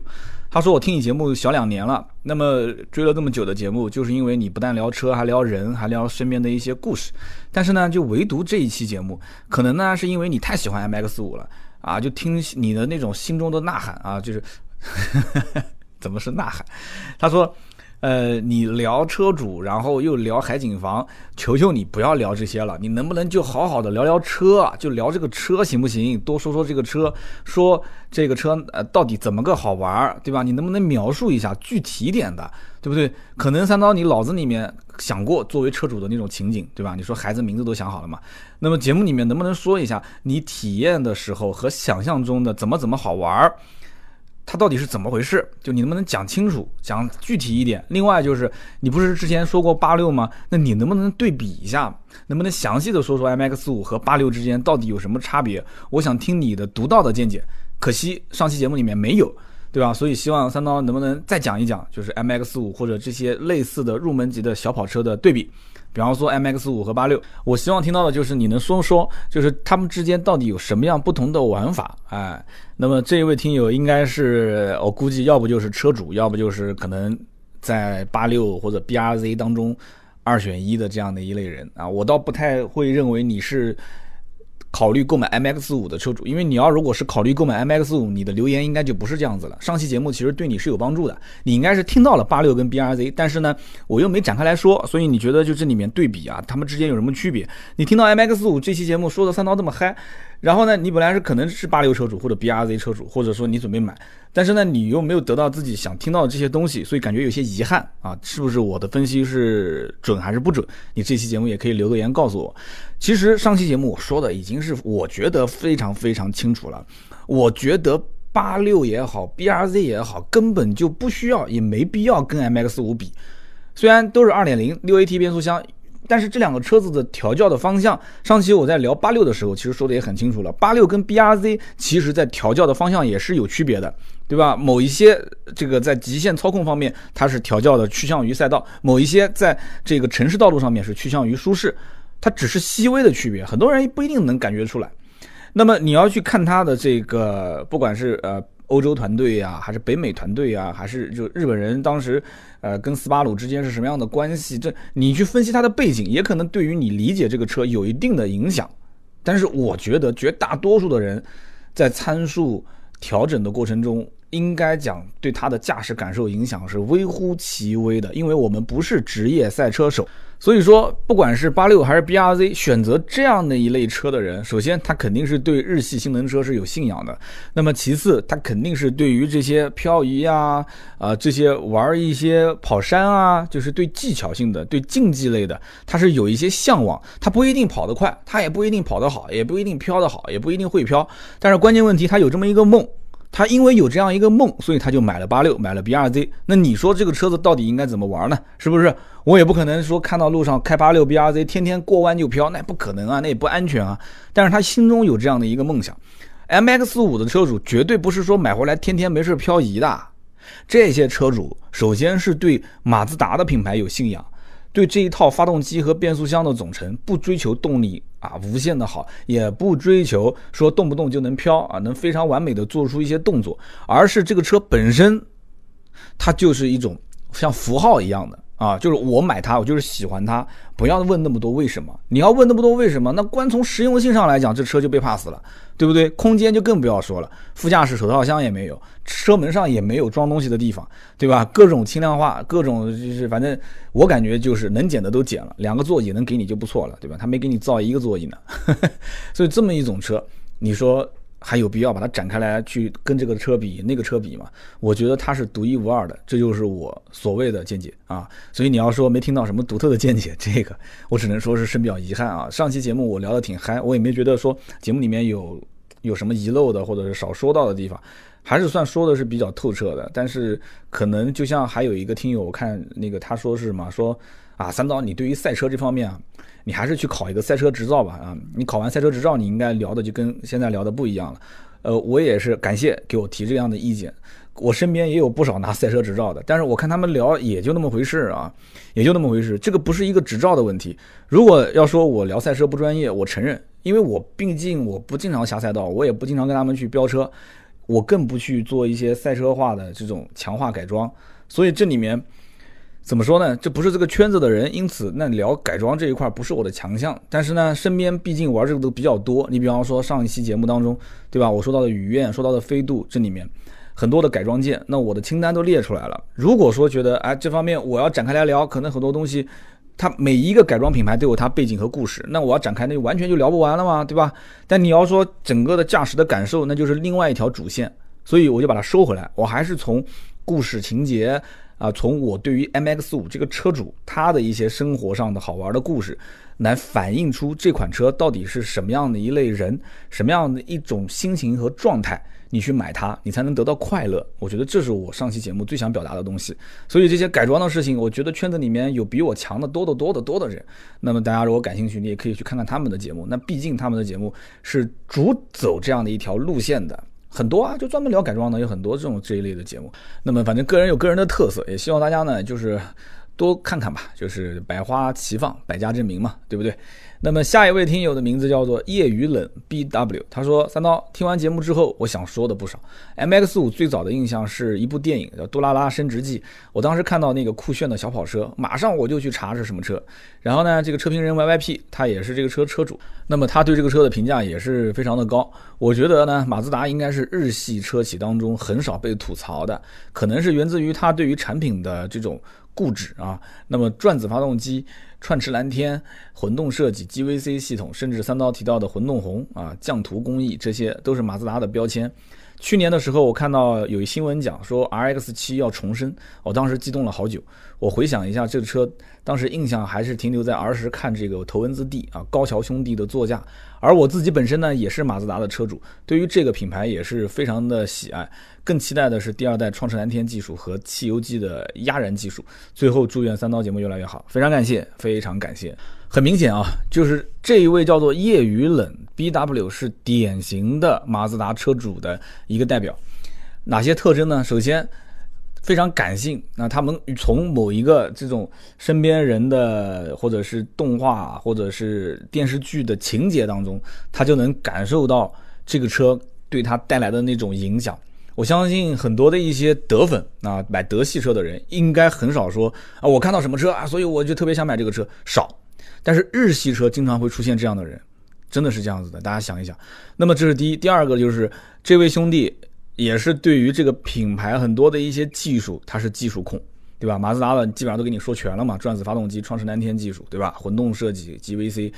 他说：“我听你节目小两年了，那么追了这么久的节目，就是因为你不但聊车，还聊人，还聊身边的一些故事。但是呢，就唯独这一期节目，可能呢是因为你太喜欢 MX 五了啊，就听你的那种心中的呐喊啊，就是 怎么是呐喊？”他说。呃，你聊车主，然后又聊海景房，求求你不要聊这些了，你能不能就好好的聊聊车，就聊这个车行不行？多说说这个车，说这个车呃到底怎么个好玩儿，对吧？你能不能描述一下具体点的，对不对？可能三刀你脑子里面想过作为车主的那种情景，对吧？你说孩子名字都想好了嘛？那么节目里面能不能说一下你体验的时候和想象中的怎么怎么好玩儿？它到底是怎么回事？就你能不能讲清楚、讲具体一点？另外就是，你不是之前说过八六吗？那你能不能对比一下？能不能详细的说说 MX 五和八六之间到底有什么差别？我想听你的独到的见解。可惜上期节目里面没有，对吧？所以希望三刀能不能再讲一讲，就是 MX 五或者这些类似的入门级的小跑车的对比。比方说 M X 五和八六，我希望听到的就是你能说说，就是他们之间到底有什么样不同的玩法，哎，那么这一位听友应该是我估计，要不就是车主，要不就是可能在八六或者 B R Z 当中二选一的这样的一类人啊，我倒不太会认为你是。考虑购买 MX 五的车主，因为你要如果是考虑购买 MX 五，你的留言应该就不是这样子了。上期节目其实对你是有帮助的，你应该是听到了八六跟 BRZ，但是呢，我又没展开来说，所以你觉得就这里面对比啊，他们之间有什么区别？你听到 MX 五这期节目说的三刀这么嗨。然后呢，你本来是可能是八六车主或者 B R Z 车主，或者说你准备买，但是呢，你又没有得到自己想听到的这些东西，所以感觉有些遗憾啊，是不是我的分析是准还是不准？你这期节目也可以留个言告诉我。其实上期节目我说的已经是我觉得非常非常清楚了，我觉得八六也好，B R Z 也好，根本就不需要也没必要跟 M X 五比，虽然都是二点零六 A T 变速箱。但是这两个车子的调教的方向，上期我在聊八六的时候，其实说的也很清楚了。八六跟 B R Z 其实在调教的方向也是有区别的，对吧？某一些这个在极限操控方面，它是调教的趋向于赛道；某一些在这个城市道路上面是趋向于舒适，它只是细微的区别，很多人不一定能感觉出来。那么你要去看它的这个，不管是呃。欧洲团队呀，还是北美团队呀，还是就日本人当时，呃，跟斯巴鲁之间是什么样的关系？这你去分析它的背景，也可能对于你理解这个车有一定的影响。但是我觉得绝大多数的人在参数调整的过程中，应该讲对它的驾驶感受影响是微乎其微的，因为我们不是职业赛车手。所以说，不管是八六还是 B R Z，选择这样的一类车的人，首先他肯定是对日系性能车是有信仰的。那么其次，他肯定是对于这些漂移啊，啊这些玩一些跑山啊，就是对技巧性的、对竞技类的，他是有一些向往。他不一定跑得快，他也不一定跑得好，也不一定飘得好，也不一定会飘。但是关键问题，他有这么一个梦。他因为有这样一个梦，所以他就买了八六，买了 B R Z。那你说这个车子到底应该怎么玩呢？是不是？我也不可能说看到路上开八六 B R Z，天天过弯就飘，那不可能啊，那也不安全啊。但是他心中有这样的一个梦想。M X 五的车主绝对不是说买回来天天没事漂移的。这些车主首先是对马自达的品牌有信仰。对这一套发动机和变速箱的总成，不追求动力啊无限的好，也不追求说动不动就能飘啊，能非常完美的做出一些动作，而是这个车本身，它就是一种像符号一样的啊，就是我买它，我就是喜欢它，不要问那么多为什么。你要问那么多为什么，那光从实用性上来讲，这车就被 pass 了，对不对？空间就更不要说了，副驾驶手套箱也没有，车门上也没有装东西的地方，对吧？各种轻量化，各种就是反正我感觉就是能减的都减了，两个座椅能给你就不错了，对吧？他没给你造一个座椅呢，所以这么一种车，你说。还有必要把它展开来去跟这个车比那个车比吗？我觉得它是独一无二的，这就是我所谓的见解啊。所以你要说没听到什么独特的见解，这个 我只能说是深表遗憾啊。上期节目我聊得挺嗨，我也没觉得说节目里面有有什么遗漏的或者是少说到的地方，还是算说的是比较透彻的。但是可能就像还有一个听友，我看那个他说是嘛，说啊三刀，你对于赛车这方面啊。你还是去考一个赛车执照吧，啊，你考完赛车执照，你应该聊的就跟现在聊的不一样了。呃，我也是感谢给我提这样的意见。我身边也有不少拿赛车执照的，但是我看他们聊也就那么回事啊，也就那么回事。这个不是一个执照的问题。如果要说我聊赛车不专业，我承认，因为我毕竟我不经常下赛道，我也不经常跟他们去飙车，我更不去做一些赛车化的这种强化改装，所以这里面。怎么说呢？这不是这个圈子的人，因此那聊改装这一块不是我的强项。但是呢，身边毕竟玩这个都比较多。你比方说上一期节目当中，对吧？我说到的雨燕，说到的飞度，这里面很多的改装件，那我的清单都列出来了。如果说觉得哎这方面我要展开来聊，可能很多东西，它每一个改装品牌都有它背景和故事，那我要展开那就完全就聊不完了嘛，对吧？但你要说整个的驾驶的感受，那就是另外一条主线，所以我就把它收回来，我还是从故事情节。啊，从我对于 MX 五这个车主他的一些生活上的好玩的故事，来反映出这款车到底是什么样的一类人，什么样的一种心情和状态，你去买它，你才能得到快乐。我觉得这是我上期节目最想表达的东西。所以这些改装的事情，我觉得圈子里面有比我强的多得多得多的人。那么大家如果感兴趣，你也可以去看看他们的节目。那毕竟他们的节目是主走这样的一条路线的。很多啊，就专门聊改装的，有很多这种这一类的节目。那么反正个人有个人的特色，也希望大家呢就是多看看吧，就是百花齐放，百家争鸣嘛，对不对？那么下一位听友的名字叫做业余冷 B W，他说三刀听完节目之后，我想说的不少。M X 五最早的印象是一部电影叫《杜拉拉升职记》，我当时看到那个酷炫的小跑车，马上我就去查是什么车。然后呢，这个车评人 Y Y P 他也是这个车车主，那么他对这个车的评价也是非常的高。我觉得呢，马自达应该是日系车企当中很少被吐槽的，可能是源自于他对于产品的这种固执啊。那么转子发动机。串池蓝天、混动设计、GVC 系统，甚至三刀提到的混动红啊、降图工艺，这些都是马自达的标签。去年的时候，我看到有一新闻讲说 RX 七要重生，我当时激动了好久。我回想一下这个车，当时印象还是停留在儿时看这个头文字 D 啊，高桥兄弟的座驾。而我自己本身呢，也是马自达的车主，对于这个品牌也是非常的喜爱。更期待的是第二代创驰蓝天技术和汽油机的压燃技术。最后祝愿三刀节目越来越好，非常感谢，非常感谢。很明显啊，就是这一位叫做夜雨冷 BW 是典型的马自达车主的一个代表。哪些特征呢？首先。非常感性，那他们从某一个这种身边人的，或者是动画，或者是电视剧的情节当中，他就能感受到这个车对他带来的那种影响。我相信很多的一些德粉啊，买德系车的人应该很少说啊，我看到什么车啊，所以我就特别想买这个车，少。但是日系车经常会出现这样的人，真的是这样子的。大家想一想，那么这是第一，第二个就是这位兄弟。也是对于这个品牌很多的一些技术，他是技术控，对吧？马自达的基本上都给你说全了嘛，转子发动机、创驰蓝天技术，对吧？混动设计、GVC，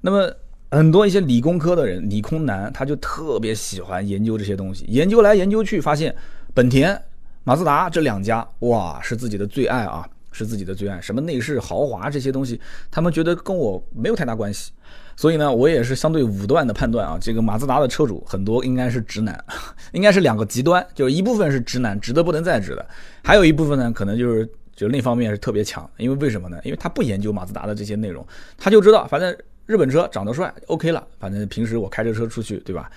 那么很多一些理工科的人、理工男，他就特别喜欢研究这些东西，研究来研究去，发现本田、马自达这两家，哇，是自己的最爱啊，是自己的最爱。什么内饰豪华这些东西，他们觉得跟我没有太大关系。所以呢，我也是相对武断的判断啊，这个马自达的车主很多应该是直男，应该是两个极端，就是一部分是直男，直的不能再直的，还有一部分呢，可能就是就另一方面是特别强，因为为什么呢？因为他不研究马自达的这些内容，他就知道反正日本车长得帅，OK 了，反正平时我开着车出去，对吧？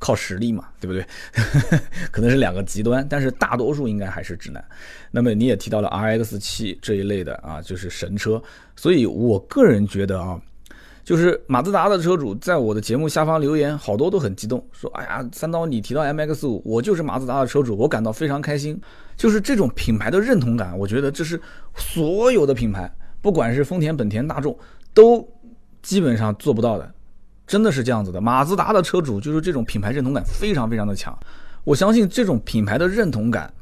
靠实力嘛，对不对？可能是两个极端，但是大多数应该还是直男。那么你也提到了 RX 七这一类的啊，就是神车，所以我个人觉得啊。就是马自达的车主在我的节目下方留言，好多都很激动，说：“哎呀，三刀你提到 MX 五，我就是马自达的车主，我感到非常开心。”就是这种品牌的认同感，我觉得这是所有的品牌，不管是丰田、本田、大众，都基本上做不到的，真的是这样子的。马自达的车主就是这种品牌认同感非常非常的强，我相信这种品牌的认同感。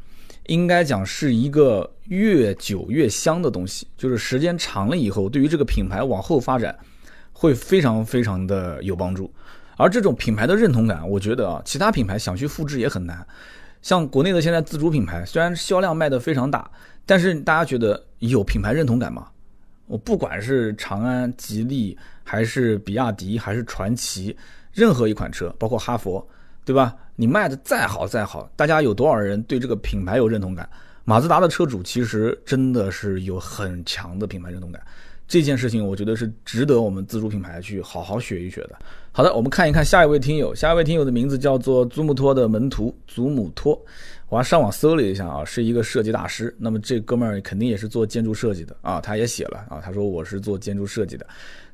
应该讲是一个越久越香的东西，就是时间长了以后，对于这个品牌往后发展会非常非常的有帮助。而这种品牌的认同感，我觉得啊，其他品牌想去复制也很难。像国内的现在自主品牌，虽然销量卖得非常大，但是大家觉得有品牌认同感吗？我不管是长安、吉利，还是比亚迪，还是传祺，任何一款车，包括哈佛。对吧？你卖的再好再好，大家有多少人对这个品牌有认同感？马自达的车主其实真的是有很强的品牌认同感，这件事情我觉得是值得我们自主品牌去好好学一学的。好的，我们看一看下一位听友，下一位听友的名字叫做祖母托的门徒祖母托，我还上网搜了一下啊，是一个设计大师。那么这哥们儿肯定也是做建筑设计的啊，他也写了啊，他说我是做建筑设计的，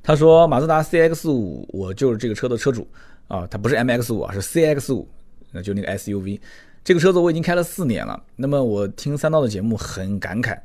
他说马自达 CX 五，我就是这个车的车主。啊，他不是 M X 五啊，是 C X 五，那就那个 S U V。这个车子我已经开了四年了。那么我听三刀的节目很感慨，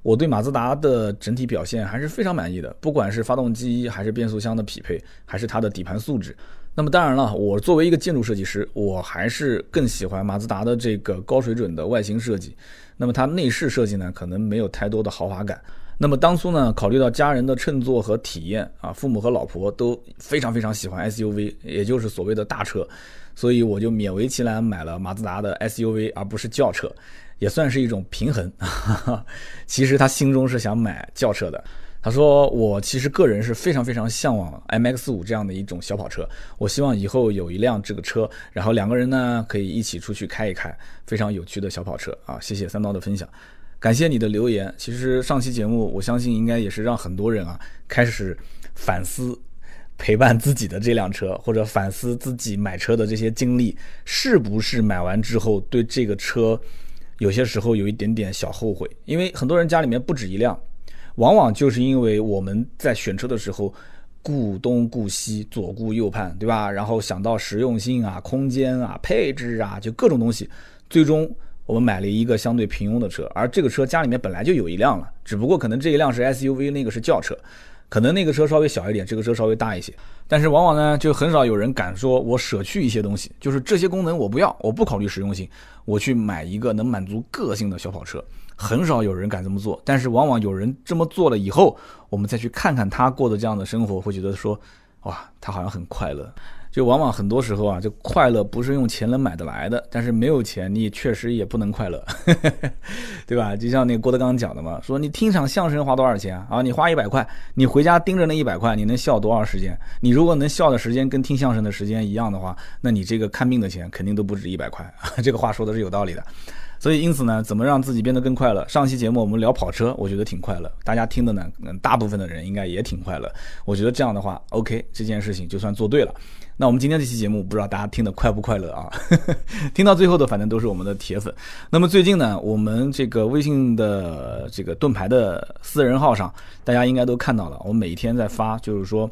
我对马自达的整体表现还是非常满意的，不管是发动机还是变速箱的匹配，还是它的底盘素质。那么当然了，我作为一个建筑设计师，我还是更喜欢马自达的这个高水准的外形设计。那么它内饰设计呢，可能没有太多的豪华感。那么当初呢，考虑到家人的乘坐和体验啊，父母和老婆都非常非常喜欢 SUV，也就是所谓的大车，所以我就勉为其难买了马自达的 SUV，而不是轿车，也算是一种平衡。其实他心中是想买轿车的。他说：“我其实个人是非常非常向往 MX 五这样的一种小跑车，我希望以后有一辆这个车，然后两个人呢可以一起出去开一开，非常有趣的小跑车啊！”谢谢三刀的分享。感谢你的留言。其实上期节目，我相信应该也是让很多人啊开始反思陪伴自己的这辆车，或者反思自己买车的这些经历，是不是买完之后对这个车有些时候有一点点小后悔？因为很多人家里面不止一辆，往往就是因为我们在选车的时候顾东顾西，左顾右盼，对吧？然后想到实用性啊、空间啊、配置啊，就各种东西，最终。我们买了一个相对平庸的车，而这个车家里面本来就有一辆了，只不过可能这一辆是 SUV，那个是轿车，可能那个车稍微小一点，这个车稍微大一些。但是往往呢，就很少有人敢说，我舍去一些东西，就是这些功能我不要，我不考虑实用性，我去买一个能满足个性的小跑车，很少有人敢这么做。但是往往有人这么做了以后，我们再去看看他过的这样的生活，会觉得说，哇，他好像很快乐。就往往很多时候啊，就快乐不是用钱能买得来的。但是没有钱，你也确实也不能快乐，对吧？就像那郭德纲讲的嘛，说你听场相声花多少钱啊？你花一百块，你回家盯着那一百块，你能笑多少时间？你如果能笑的时间跟听相声的时间一样的话，那你这个看病的钱肯定都不止一百块。这个话说的是有道理的。所以，因此呢，怎么让自己变得更快乐？上期节目我们聊跑车，我觉得挺快乐。大家听的呢，嗯，大部分的人应该也挺快乐。我觉得这样的话，OK，这件事情就算做对了。那我们今天这期节目，不知道大家听的快不快乐啊？听到最后的，反正都是我们的铁粉。那么最近呢，我们这个微信的这个盾牌的私人号上，大家应该都看到了，我每天在发，就是说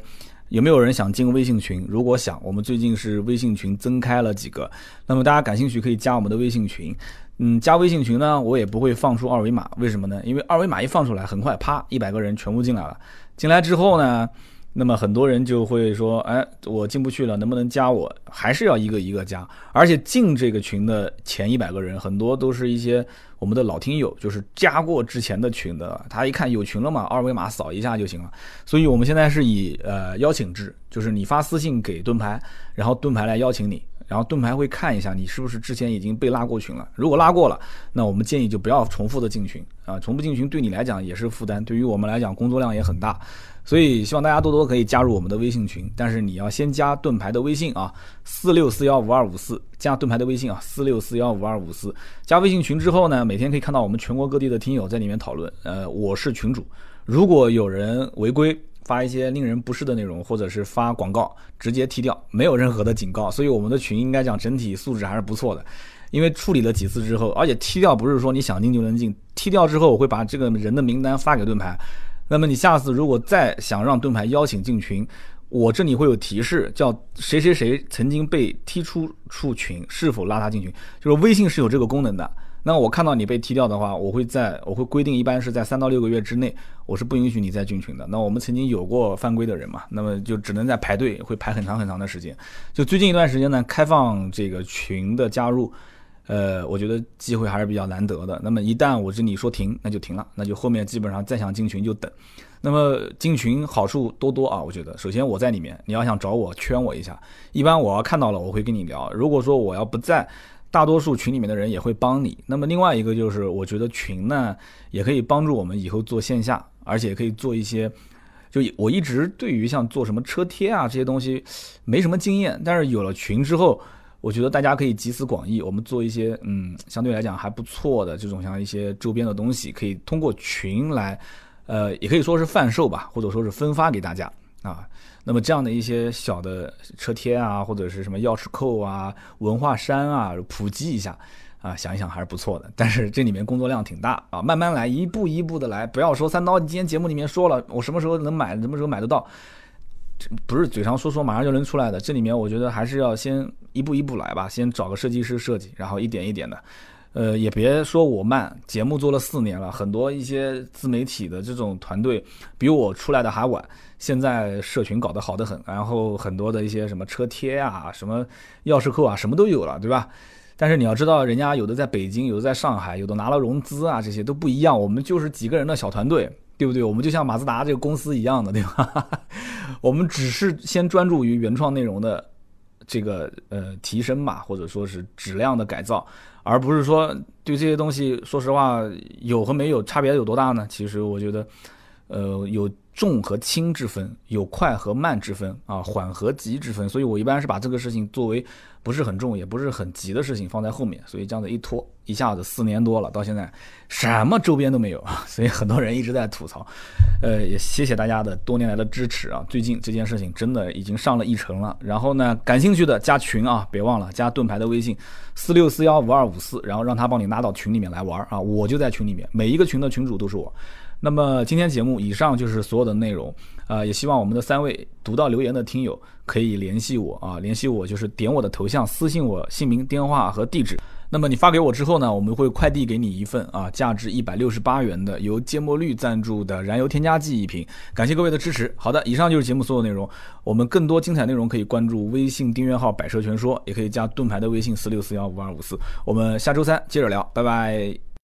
有没有人想进微信群？如果想，我们最近是微信群增开了几个，那么大家感兴趣可以加我们的微信群。嗯，加微信群呢，我也不会放出二维码，为什么呢？因为二维码一放出来，很快啪，一百个人全部进来了。进来之后呢，那么很多人就会说，哎，我进不去了，能不能加我？还是要一个一个加。而且进这个群的前一百个人，很多都是一些我们的老听友，就是加过之前的群的。他一看有群了嘛，二维码扫一下就行了。所以我们现在是以呃邀请制，就是你发私信给盾牌，然后盾牌来邀请你。然后盾牌会看一下你是不是之前已经被拉过群了，如果拉过了，那我们建议就不要重复的进群啊，重复进群对你来讲也是负担，对于我们来讲工作量也很大，所以希望大家多多可以加入我们的微信群，但是你要先加盾牌的微信啊，四六四幺五二五四，加盾牌的微信啊，四六四幺五二五四，加微信群之后呢，每天可以看到我们全国各地的听友在里面讨论，呃，我是群主，如果有人违规。发一些令人不适的内容，或者是发广告，直接踢掉，没有任何的警告。所以我们的群应该讲整体素质还是不错的，因为处理了几次之后，而且踢掉不是说你想进就能进，踢掉之后我会把这个人的名单发给盾牌。那么你下次如果再想让盾牌邀请进群，我这里会有提示，叫谁谁谁曾经被踢出出群，是否拉他进群？就是微信是有这个功能的。那我看到你被踢掉的话，我会在我会规定，一般是在三到六个月之内，我是不允许你再进群的。那我们曾经有过犯规的人嘛，那么就只能在排队，会排很长很长的时间。就最近一段时间呢，开放这个群的加入，呃，我觉得机会还是比较难得的。那么一旦我这里说停，那就停了，那就后面基本上再想进群就等。那么进群好处多多啊，我觉得首先我在里面，你要想找我圈我一下，一般我要看到了我会跟你聊。如果说我要不在。大多数群里面的人也会帮你。那么另外一个就是，我觉得群呢也可以帮助我们以后做线下，而且可以做一些。就我一直对于像做什么车贴啊这些东西没什么经验，但是有了群之后，我觉得大家可以集思广益，我们做一些嗯相对来讲还不错的这种像一些周边的东西，可以通过群来，呃，也可以说是贩售吧，或者说是分发给大家。啊，那么这样的一些小的车贴啊，或者是什么钥匙扣啊、文化衫啊，普及一下啊，想一想还是不错的。但是这里面工作量挺大啊，慢慢来，一步一步的来，不要说三刀。你今天节目里面说了，我什么时候能买，什么时候买得到，不是嘴上说说马上就能出来的。这里面我觉得还是要先一步一步来吧，先找个设计师设计，然后一点一点的。呃，也别说我慢，节目做了四年了，很多一些自媒体的这种团队比我出来的还晚。现在社群搞得好得很，然后很多的一些什么车贴啊、什么钥匙扣啊，什么都有了，对吧？但是你要知道，人家有的在北京，有的在上海，有的拿了融资啊，这些都不一样。我们就是几个人的小团队，对不对？我们就像马自达这个公司一样的，对吧？我们只是先专注于原创内容的这个呃提升吧，或者说是质量的改造。而不是说对这些东西，说实话有和没有差别有多大呢？其实我觉得，呃，有重和轻之分，有快和慢之分啊，缓和急之分。所以我一般是把这个事情作为。不是很重，也不是很急的事情放在后面，所以这样子一拖，一下子四年多了，到现在什么周边都没有啊，所以很多人一直在吐槽，呃，也谢谢大家的多年来的支持啊。最近这件事情真的已经上了议程了，然后呢，感兴趣的加群啊，别忘了加盾牌的微信四六四幺五二五四，然后让他帮你拉到群里面来玩啊，我就在群里面，每一个群的群主都是我。那么今天节目以上就是所有的内容，啊，也希望我们的三位读到留言的听友可以联系我啊，联系我就是点我的头像私信我姓名、电话和地址。那么你发给我之后呢，我们会快递给你一份啊，价值一百六十八元的由芥末绿赞助的燃油添加剂一瓶。感谢各位的支持。好的，以上就是节目所有内容。我们更多精彩内容可以关注微信订阅号“百车全说”，也可以加盾牌的微信四六四幺五二五四。我们下周三接着聊，拜拜。